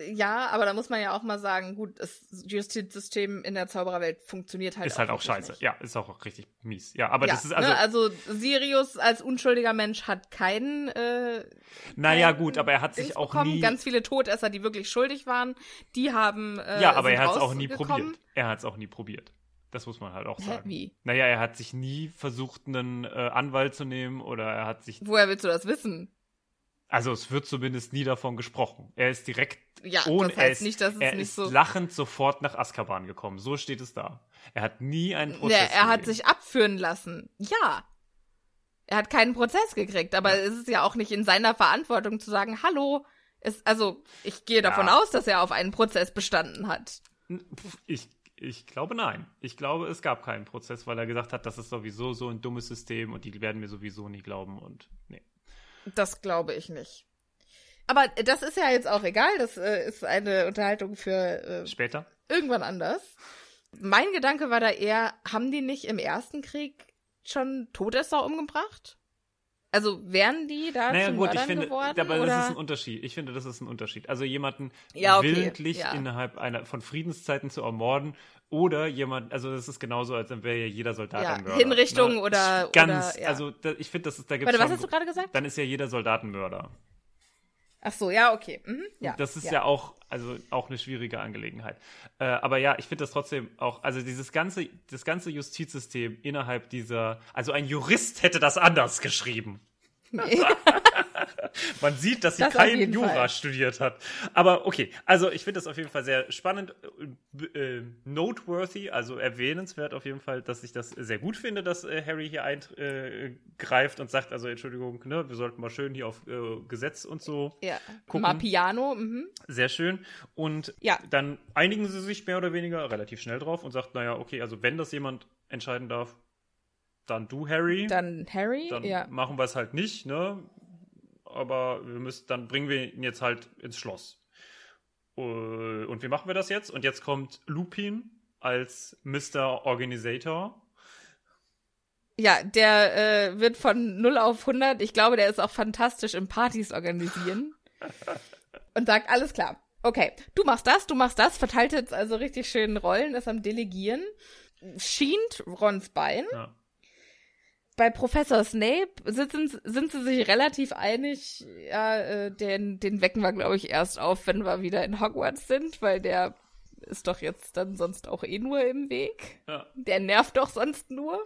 S1: ja, aber da muss man ja auch mal sagen, gut, das Justizsystem in der Zaubererwelt funktioniert halt
S2: Ist halt auch scheiße.
S1: Nicht.
S2: Ja, ist auch richtig mies. Ja, aber
S1: ja,
S2: das ist also,
S1: ne, also Sirius als unschuldiger Mensch hat keinen äh,
S2: naja,
S1: kein
S2: gut, aber er hat
S1: Dings
S2: sich auch
S1: bekommen.
S2: nie,
S1: Ganz viele Todesser, die wirklich schuldig waren, die haben äh,
S2: Ja, aber er hat es auch nie probiert. Er hat es auch nie probiert. Das muss man halt auch
S1: Hä,
S2: sagen.
S1: wie?
S2: Naja, er hat sich nie versucht, einen äh, Anwalt zu nehmen oder er hat sich.
S1: Woher willst du das wissen?
S2: Also es wird zumindest nie davon gesprochen. Er ist direkt
S1: Ja,
S2: ohne
S1: das heißt
S2: er ist,
S1: nicht, dass es
S2: er
S1: nicht
S2: ist
S1: so-
S2: lachend sofort nach Azkaban gekommen. So steht es da. Er hat nie einen
S1: Ne,
S2: Prozess.
S1: er hat
S2: gesehen.
S1: sich abführen lassen. Ja. Er hat keinen Prozess gekriegt, aber es ist ja auch nicht in seiner Verantwortung zu sagen, hallo. Es, also, ich gehe davon
S2: Ja.
S1: aus, dass er auf einen Prozess bestanden hat.
S2: Ich, ich glaube nein. Ich glaube, es gab keinen Prozess, weil er gesagt hat, das ist sowieso so ein dummes System und die werden mir sowieso nie glauben und nee.
S1: Das glaube ich nicht. Aber das ist ja jetzt auch egal. Das äh, ist eine Unterhaltung für äh,
S2: Später?
S1: irgendwann anders. Mein Gedanke war da eher, haben die nicht im ersten Krieg schon Todesser umgebracht? Also wären die da
S2: Naja,
S1: zu
S2: gut, ich
S1: Mördern
S2: finde,
S1: geworden?
S2: aber
S1: oder?
S2: das ist ein Unterschied. Ich finde, das ist ein Unterschied. Also jemanden
S1: Ja, okay,
S2: willentlich
S1: ja.
S2: innerhalb einer von Friedenszeiten zu ermorden oder jemand, also das ist genauso, als wäre ja jeder Soldat
S1: Ja,
S2: ein Mörder.
S1: Hinrichtung
S2: ne?
S1: oder-
S2: ganz,
S1: oder- ja.
S2: also da, ich finde, das ist da gibt
S1: Warte, was hast du gerade gesagt?
S2: Dann ist ja jeder Soldat ein Mörder.
S1: Ach so, ja, okay. Mhm, ja,
S2: das ist ja. auch, also auch eine schwierige Angelegenheit. Äh, aber ja, ich finde das trotzdem auch, also dieses ganze, das ganze Justizsystem innerhalb dieser, also ein Jurist hätte das anders geschrieben. (laughs) (laughs) Man sieht, dass sie
S1: Das
S2: kein Jura
S1: Fall.
S2: studiert hat. Aber okay, also ich finde das auf jeden Fall sehr spannend, äh, noteworthy, also erwähnenswert auf jeden Fall, dass ich das sehr gut finde, dass äh, Harry hier eingreift und sagt, also Entschuldigung, ne, wir sollten mal schön hier auf äh, Gesetz und so
S1: Ja,
S2: gucken.
S1: mal Piano. Mhm.
S2: Sehr schön. Und
S1: Ja.
S2: dann einigen sie sich mehr oder weniger relativ schnell drauf und sagt, naja, okay, also wenn das jemand entscheiden darf, dann du, Harry.
S1: Dann Harry,
S2: dann
S1: ja.
S2: machen wir es halt nicht, ne? Aber wir müssen, dann bringen wir ihn jetzt halt ins Schloss. Äh, Und wie machen wir das jetzt? Und jetzt kommt Lupin als Mr. Organisator.
S1: Ja, der äh, wird von 0 auf 100, ich glaube, der ist auch fantastisch im Partys organisieren. (laughs) und sagt, alles klar. Okay, du machst das, du machst das, verteilt jetzt also richtig schön Rollen, ist am Delegieren. Schient Rons Bein.
S2: Ja.
S1: Bei Professor Snape sitzen, sind sie sich relativ einig. Ja, äh, den, den wecken wir, glaube ich, erst auf, wenn wir wieder in Hogwarts sind, weil der ist doch jetzt dann sonst auch eh nur im Weg.
S2: Ja.
S1: Der nervt doch sonst nur.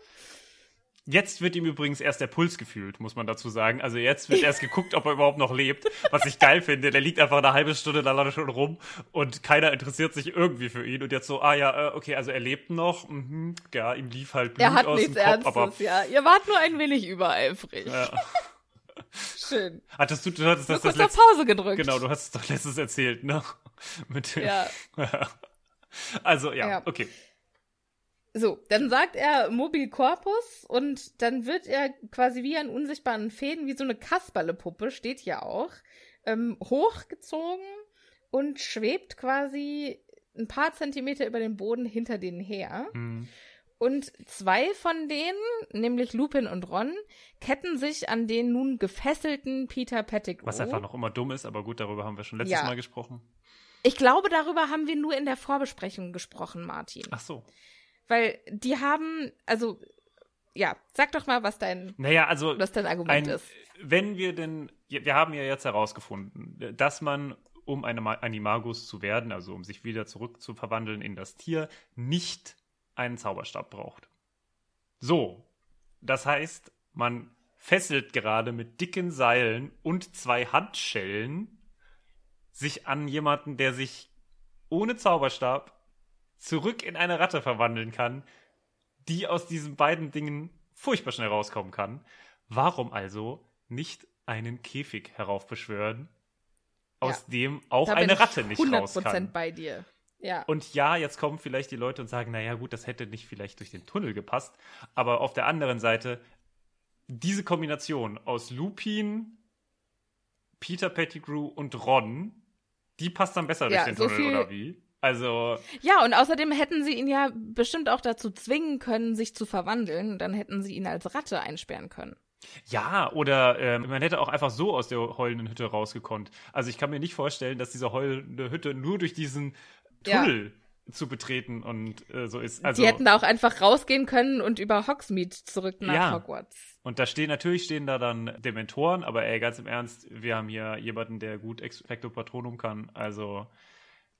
S2: Jetzt wird ihm übrigens erst der Puls gefühlt, muss man dazu sagen. Also jetzt wird erst geguckt, ob er überhaupt noch lebt. Was ich geil finde. Der liegt einfach eine halbe Stunde da schon rum und keiner interessiert sich irgendwie für ihn. Und jetzt so, ah ja, äh, okay, also er lebt noch. Mhm, ja, ihm lief halt Blut
S1: Er hat
S2: aus
S1: nichts
S2: dem Kopf,
S1: Ernstes,
S2: aber
S1: ja. Ihr wart nur ein wenig übereifrig.
S2: Ja. (laughs)
S1: Schön.
S2: hattest du, du hattest
S1: Nur
S2: das, das letzte,
S1: Pause gedrückt.
S2: genau, du hast es doch letztes erzählt, ne? (laughs) Mit dem,
S1: Ja. (laughs)
S2: Also, ja,
S1: Ja.
S2: okay.
S1: So, dann sagt er Mobil Corpus und dann wird er quasi wie an unsichtbaren Fäden, wie so eine Kasperlepuppe, steht hier auch, ähm, hochgezogen und schwebt quasi ein paar Zentimeter über dem Boden hinter denen her.
S2: Hm.
S1: Und zwei von denen, nämlich Lupin und Ron, ketten sich an den nun gefesselten Peter Pettigrew.
S2: Was einfach noch immer dumm ist, aber gut, darüber haben wir schon letztes
S1: Ja.
S2: Mal gesprochen.
S1: Ich glaube, darüber haben wir nur in der Vorbesprechung gesprochen, Martin.
S2: Ach so.
S1: Weil die haben, also, ja, sag doch mal, was dein,
S2: Naja, also
S1: was dein Argument
S2: ein,
S1: ist.
S2: wenn wir denn, wir haben ja jetzt herausgefunden, dass man, um eine Ma- Animagus zu werden, also um sich wieder zurück zu verwandeln in das Tier, nicht einen Zauberstab braucht. So, das heißt, man fesselt gerade mit dicken Seilen und zwei Handschellen sich an jemanden, der sich ohne Zauberstab zurück in eine Ratte verwandeln kann, die aus diesen beiden Dingen furchtbar schnell rauskommen kann. Warum also nicht einen Käfig heraufbeschwören, aus dem auch eine Ratte nicht raus
S1: 100%
S2: kann?
S1: bei dir. Ja.
S2: Und ja, jetzt kommen vielleicht die Leute und sagen, naja gut, das hätte nicht vielleicht durch den Tunnel gepasst. Aber auf der anderen Seite, diese Kombination aus Lupin, Peter Pettigrew und Ron, die passt dann besser
S1: Ja,
S2: durch den
S1: so
S2: Tunnel, oder wie? Also,
S1: ja, und außerdem hätten sie ihn ja bestimmt auch dazu zwingen können, sich zu verwandeln. Dann hätten sie ihn als Ratte einsperren können.
S2: ja, oder ähm, man hätte auch einfach so aus der heulenden Hütte rausgekonnt. Also ich kann mir nicht vorstellen, dass diese heulende Hütte nur durch diesen
S1: Ja.
S2: Tunnel zu betreten und äh, so ist. Also,
S1: sie hätten da auch einfach rausgehen können und über Hogsmeade zurück nach
S2: Ja.
S1: Hogwarts.
S2: Und da stehen natürlich stehen da dann Dementoren, aber ey, ganz im Ernst, wir haben hier jemanden, der gut Expecto Patronum kann. Also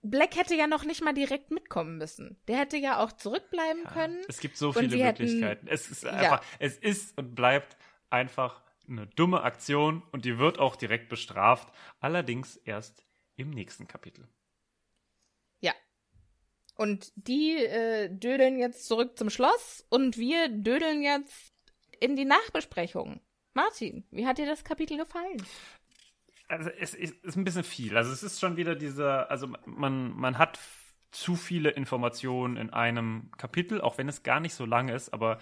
S1: Black hätte ja noch nicht mal direkt mitkommen müssen. Der hätte ja auch zurückbleiben können.
S2: es gibt so viele
S1: sie hätten-
S2: Möglichkeiten. Es ist
S1: Ja.
S2: einfach, es ist und bleibt einfach eine dumme Aktion und die wird auch direkt bestraft. Allerdings erst im nächsten Kapitel.
S1: Ja. Und die äh, dödeln jetzt zurück zum Schloss und wir dödeln jetzt in die Nachbesprechung. Martin, wie hat dir das Kapitel gefallen?
S2: Also es ist, ein bisschen viel. Also es ist schon wieder dieser, also man, man hat zu viele Informationen in einem Kapitel, auch wenn es gar nicht so lang ist, aber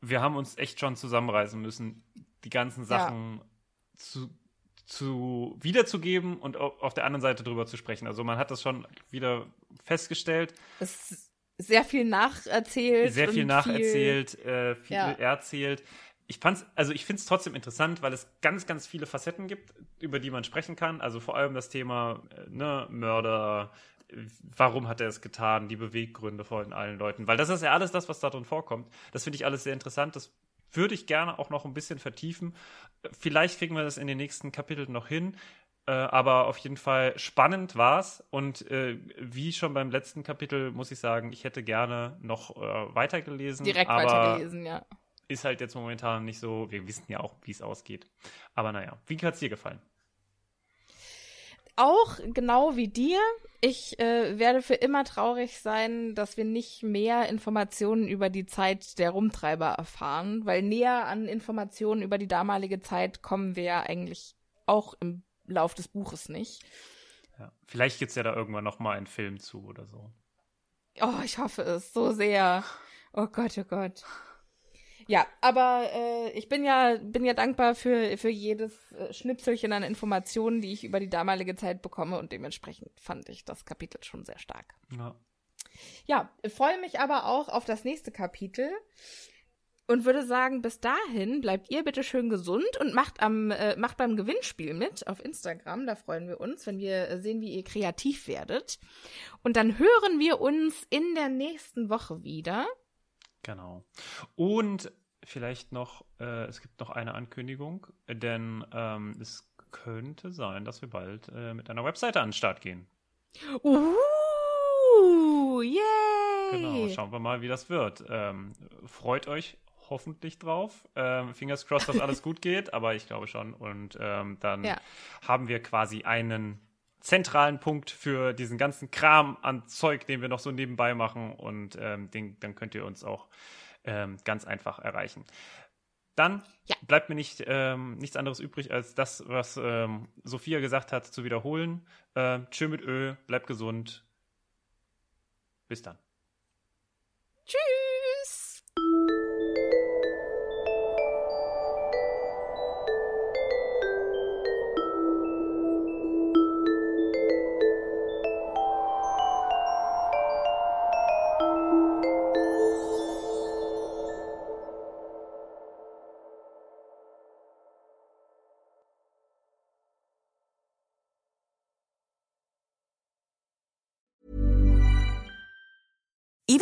S2: wir haben uns echt schon zusammenreißen müssen, die ganzen Sachen zu, zu wiederzugeben und au- auf der anderen Seite drüber zu sprechen. Also man hat das schon wieder festgestellt,
S1: Es ist sehr viel nacherzählt.
S2: sehr viel nacherzählt, äh, viel
S1: Ja.
S2: erzählt. Ich fand's, also ich finde es trotzdem interessant, weil es ganz, ganz viele Facetten gibt, über die man sprechen kann. Also vor allem das Thema äh, ne, Mörder, warum hat er es getan, die Beweggründe von allen Leuten. Weil das ist ja alles das, was da drin vorkommt. Das finde ich alles sehr interessant. Das würde ich gerne auch noch ein bisschen vertiefen. Vielleicht kriegen wir das in den nächsten Kapiteln noch hin. Äh, aber auf jeden Fall spannend war's und äh, wie schon beim letzten Kapitel muss ich sagen, ich hätte gerne noch äh, weitergelesen.
S1: Direkt
S2: aber
S1: weitergelesen, ja.
S2: Ist halt jetzt momentan nicht so. Wir wissen ja auch, wie es ausgeht. Aber naja, wie hat's dir gefallen?
S1: Auch genau wie dir. Ich äh, werde für immer traurig sein, dass wir nicht mehr Informationen über die Zeit der Rumtreiber erfahren, weil näher an Informationen über die damalige Zeit kommen wir ja eigentlich auch im Lauf des Buches nicht.
S2: Ja. Vielleicht gibt's ja da irgendwann noch mal einen Film zu oder so.
S1: Oh, ich hoffe es so sehr. Oh Gott, oh Gott. Ja, aber äh, ich bin ja bin ja dankbar für für jedes äh, Schnipselchen an Informationen, die ich über die damalige Zeit bekomme und dementsprechend fand ich das Kapitel schon sehr stark.
S2: Ja.
S1: Ja, freue mich aber auch auf das nächste Kapitel und würde sagen, bis dahin bleibt ihr bitte schön gesund und macht am äh, macht beim Gewinnspiel mit auf Instagram, da freuen wir uns, wenn wir äh, sehen, wie ihr kreativ werdet. Und dann hören wir uns in der nächsten Woche wieder.
S2: Genau. Und vielleicht noch, äh, es gibt noch eine Ankündigung, denn ähm, es könnte sein, dass wir bald äh, mit einer Webseite an den Start gehen.
S1: Uh, yay!
S2: Genau, schauen wir mal, wie das wird. Ähm, freut euch hoffentlich drauf. Ähm, fingers crossed, dass alles (laughs) gut geht, aber ich glaube schon. Und ähm, dann
S1: Ja.
S2: haben wir quasi einen zentralen Punkt für diesen ganzen Kram an Zeug, den wir noch so nebenbei machen. Und ähm, den, dann könnt ihr uns auch ähm, ganz einfach erreichen. Dann
S1: Ja.
S2: bleibt mir nicht, ähm, nichts anderes übrig, als das, was ähm, Sophia gesagt hat, zu wiederholen. Ähm, tschö mit Ö, bleibt gesund. Bis dann.
S1: Tschüss.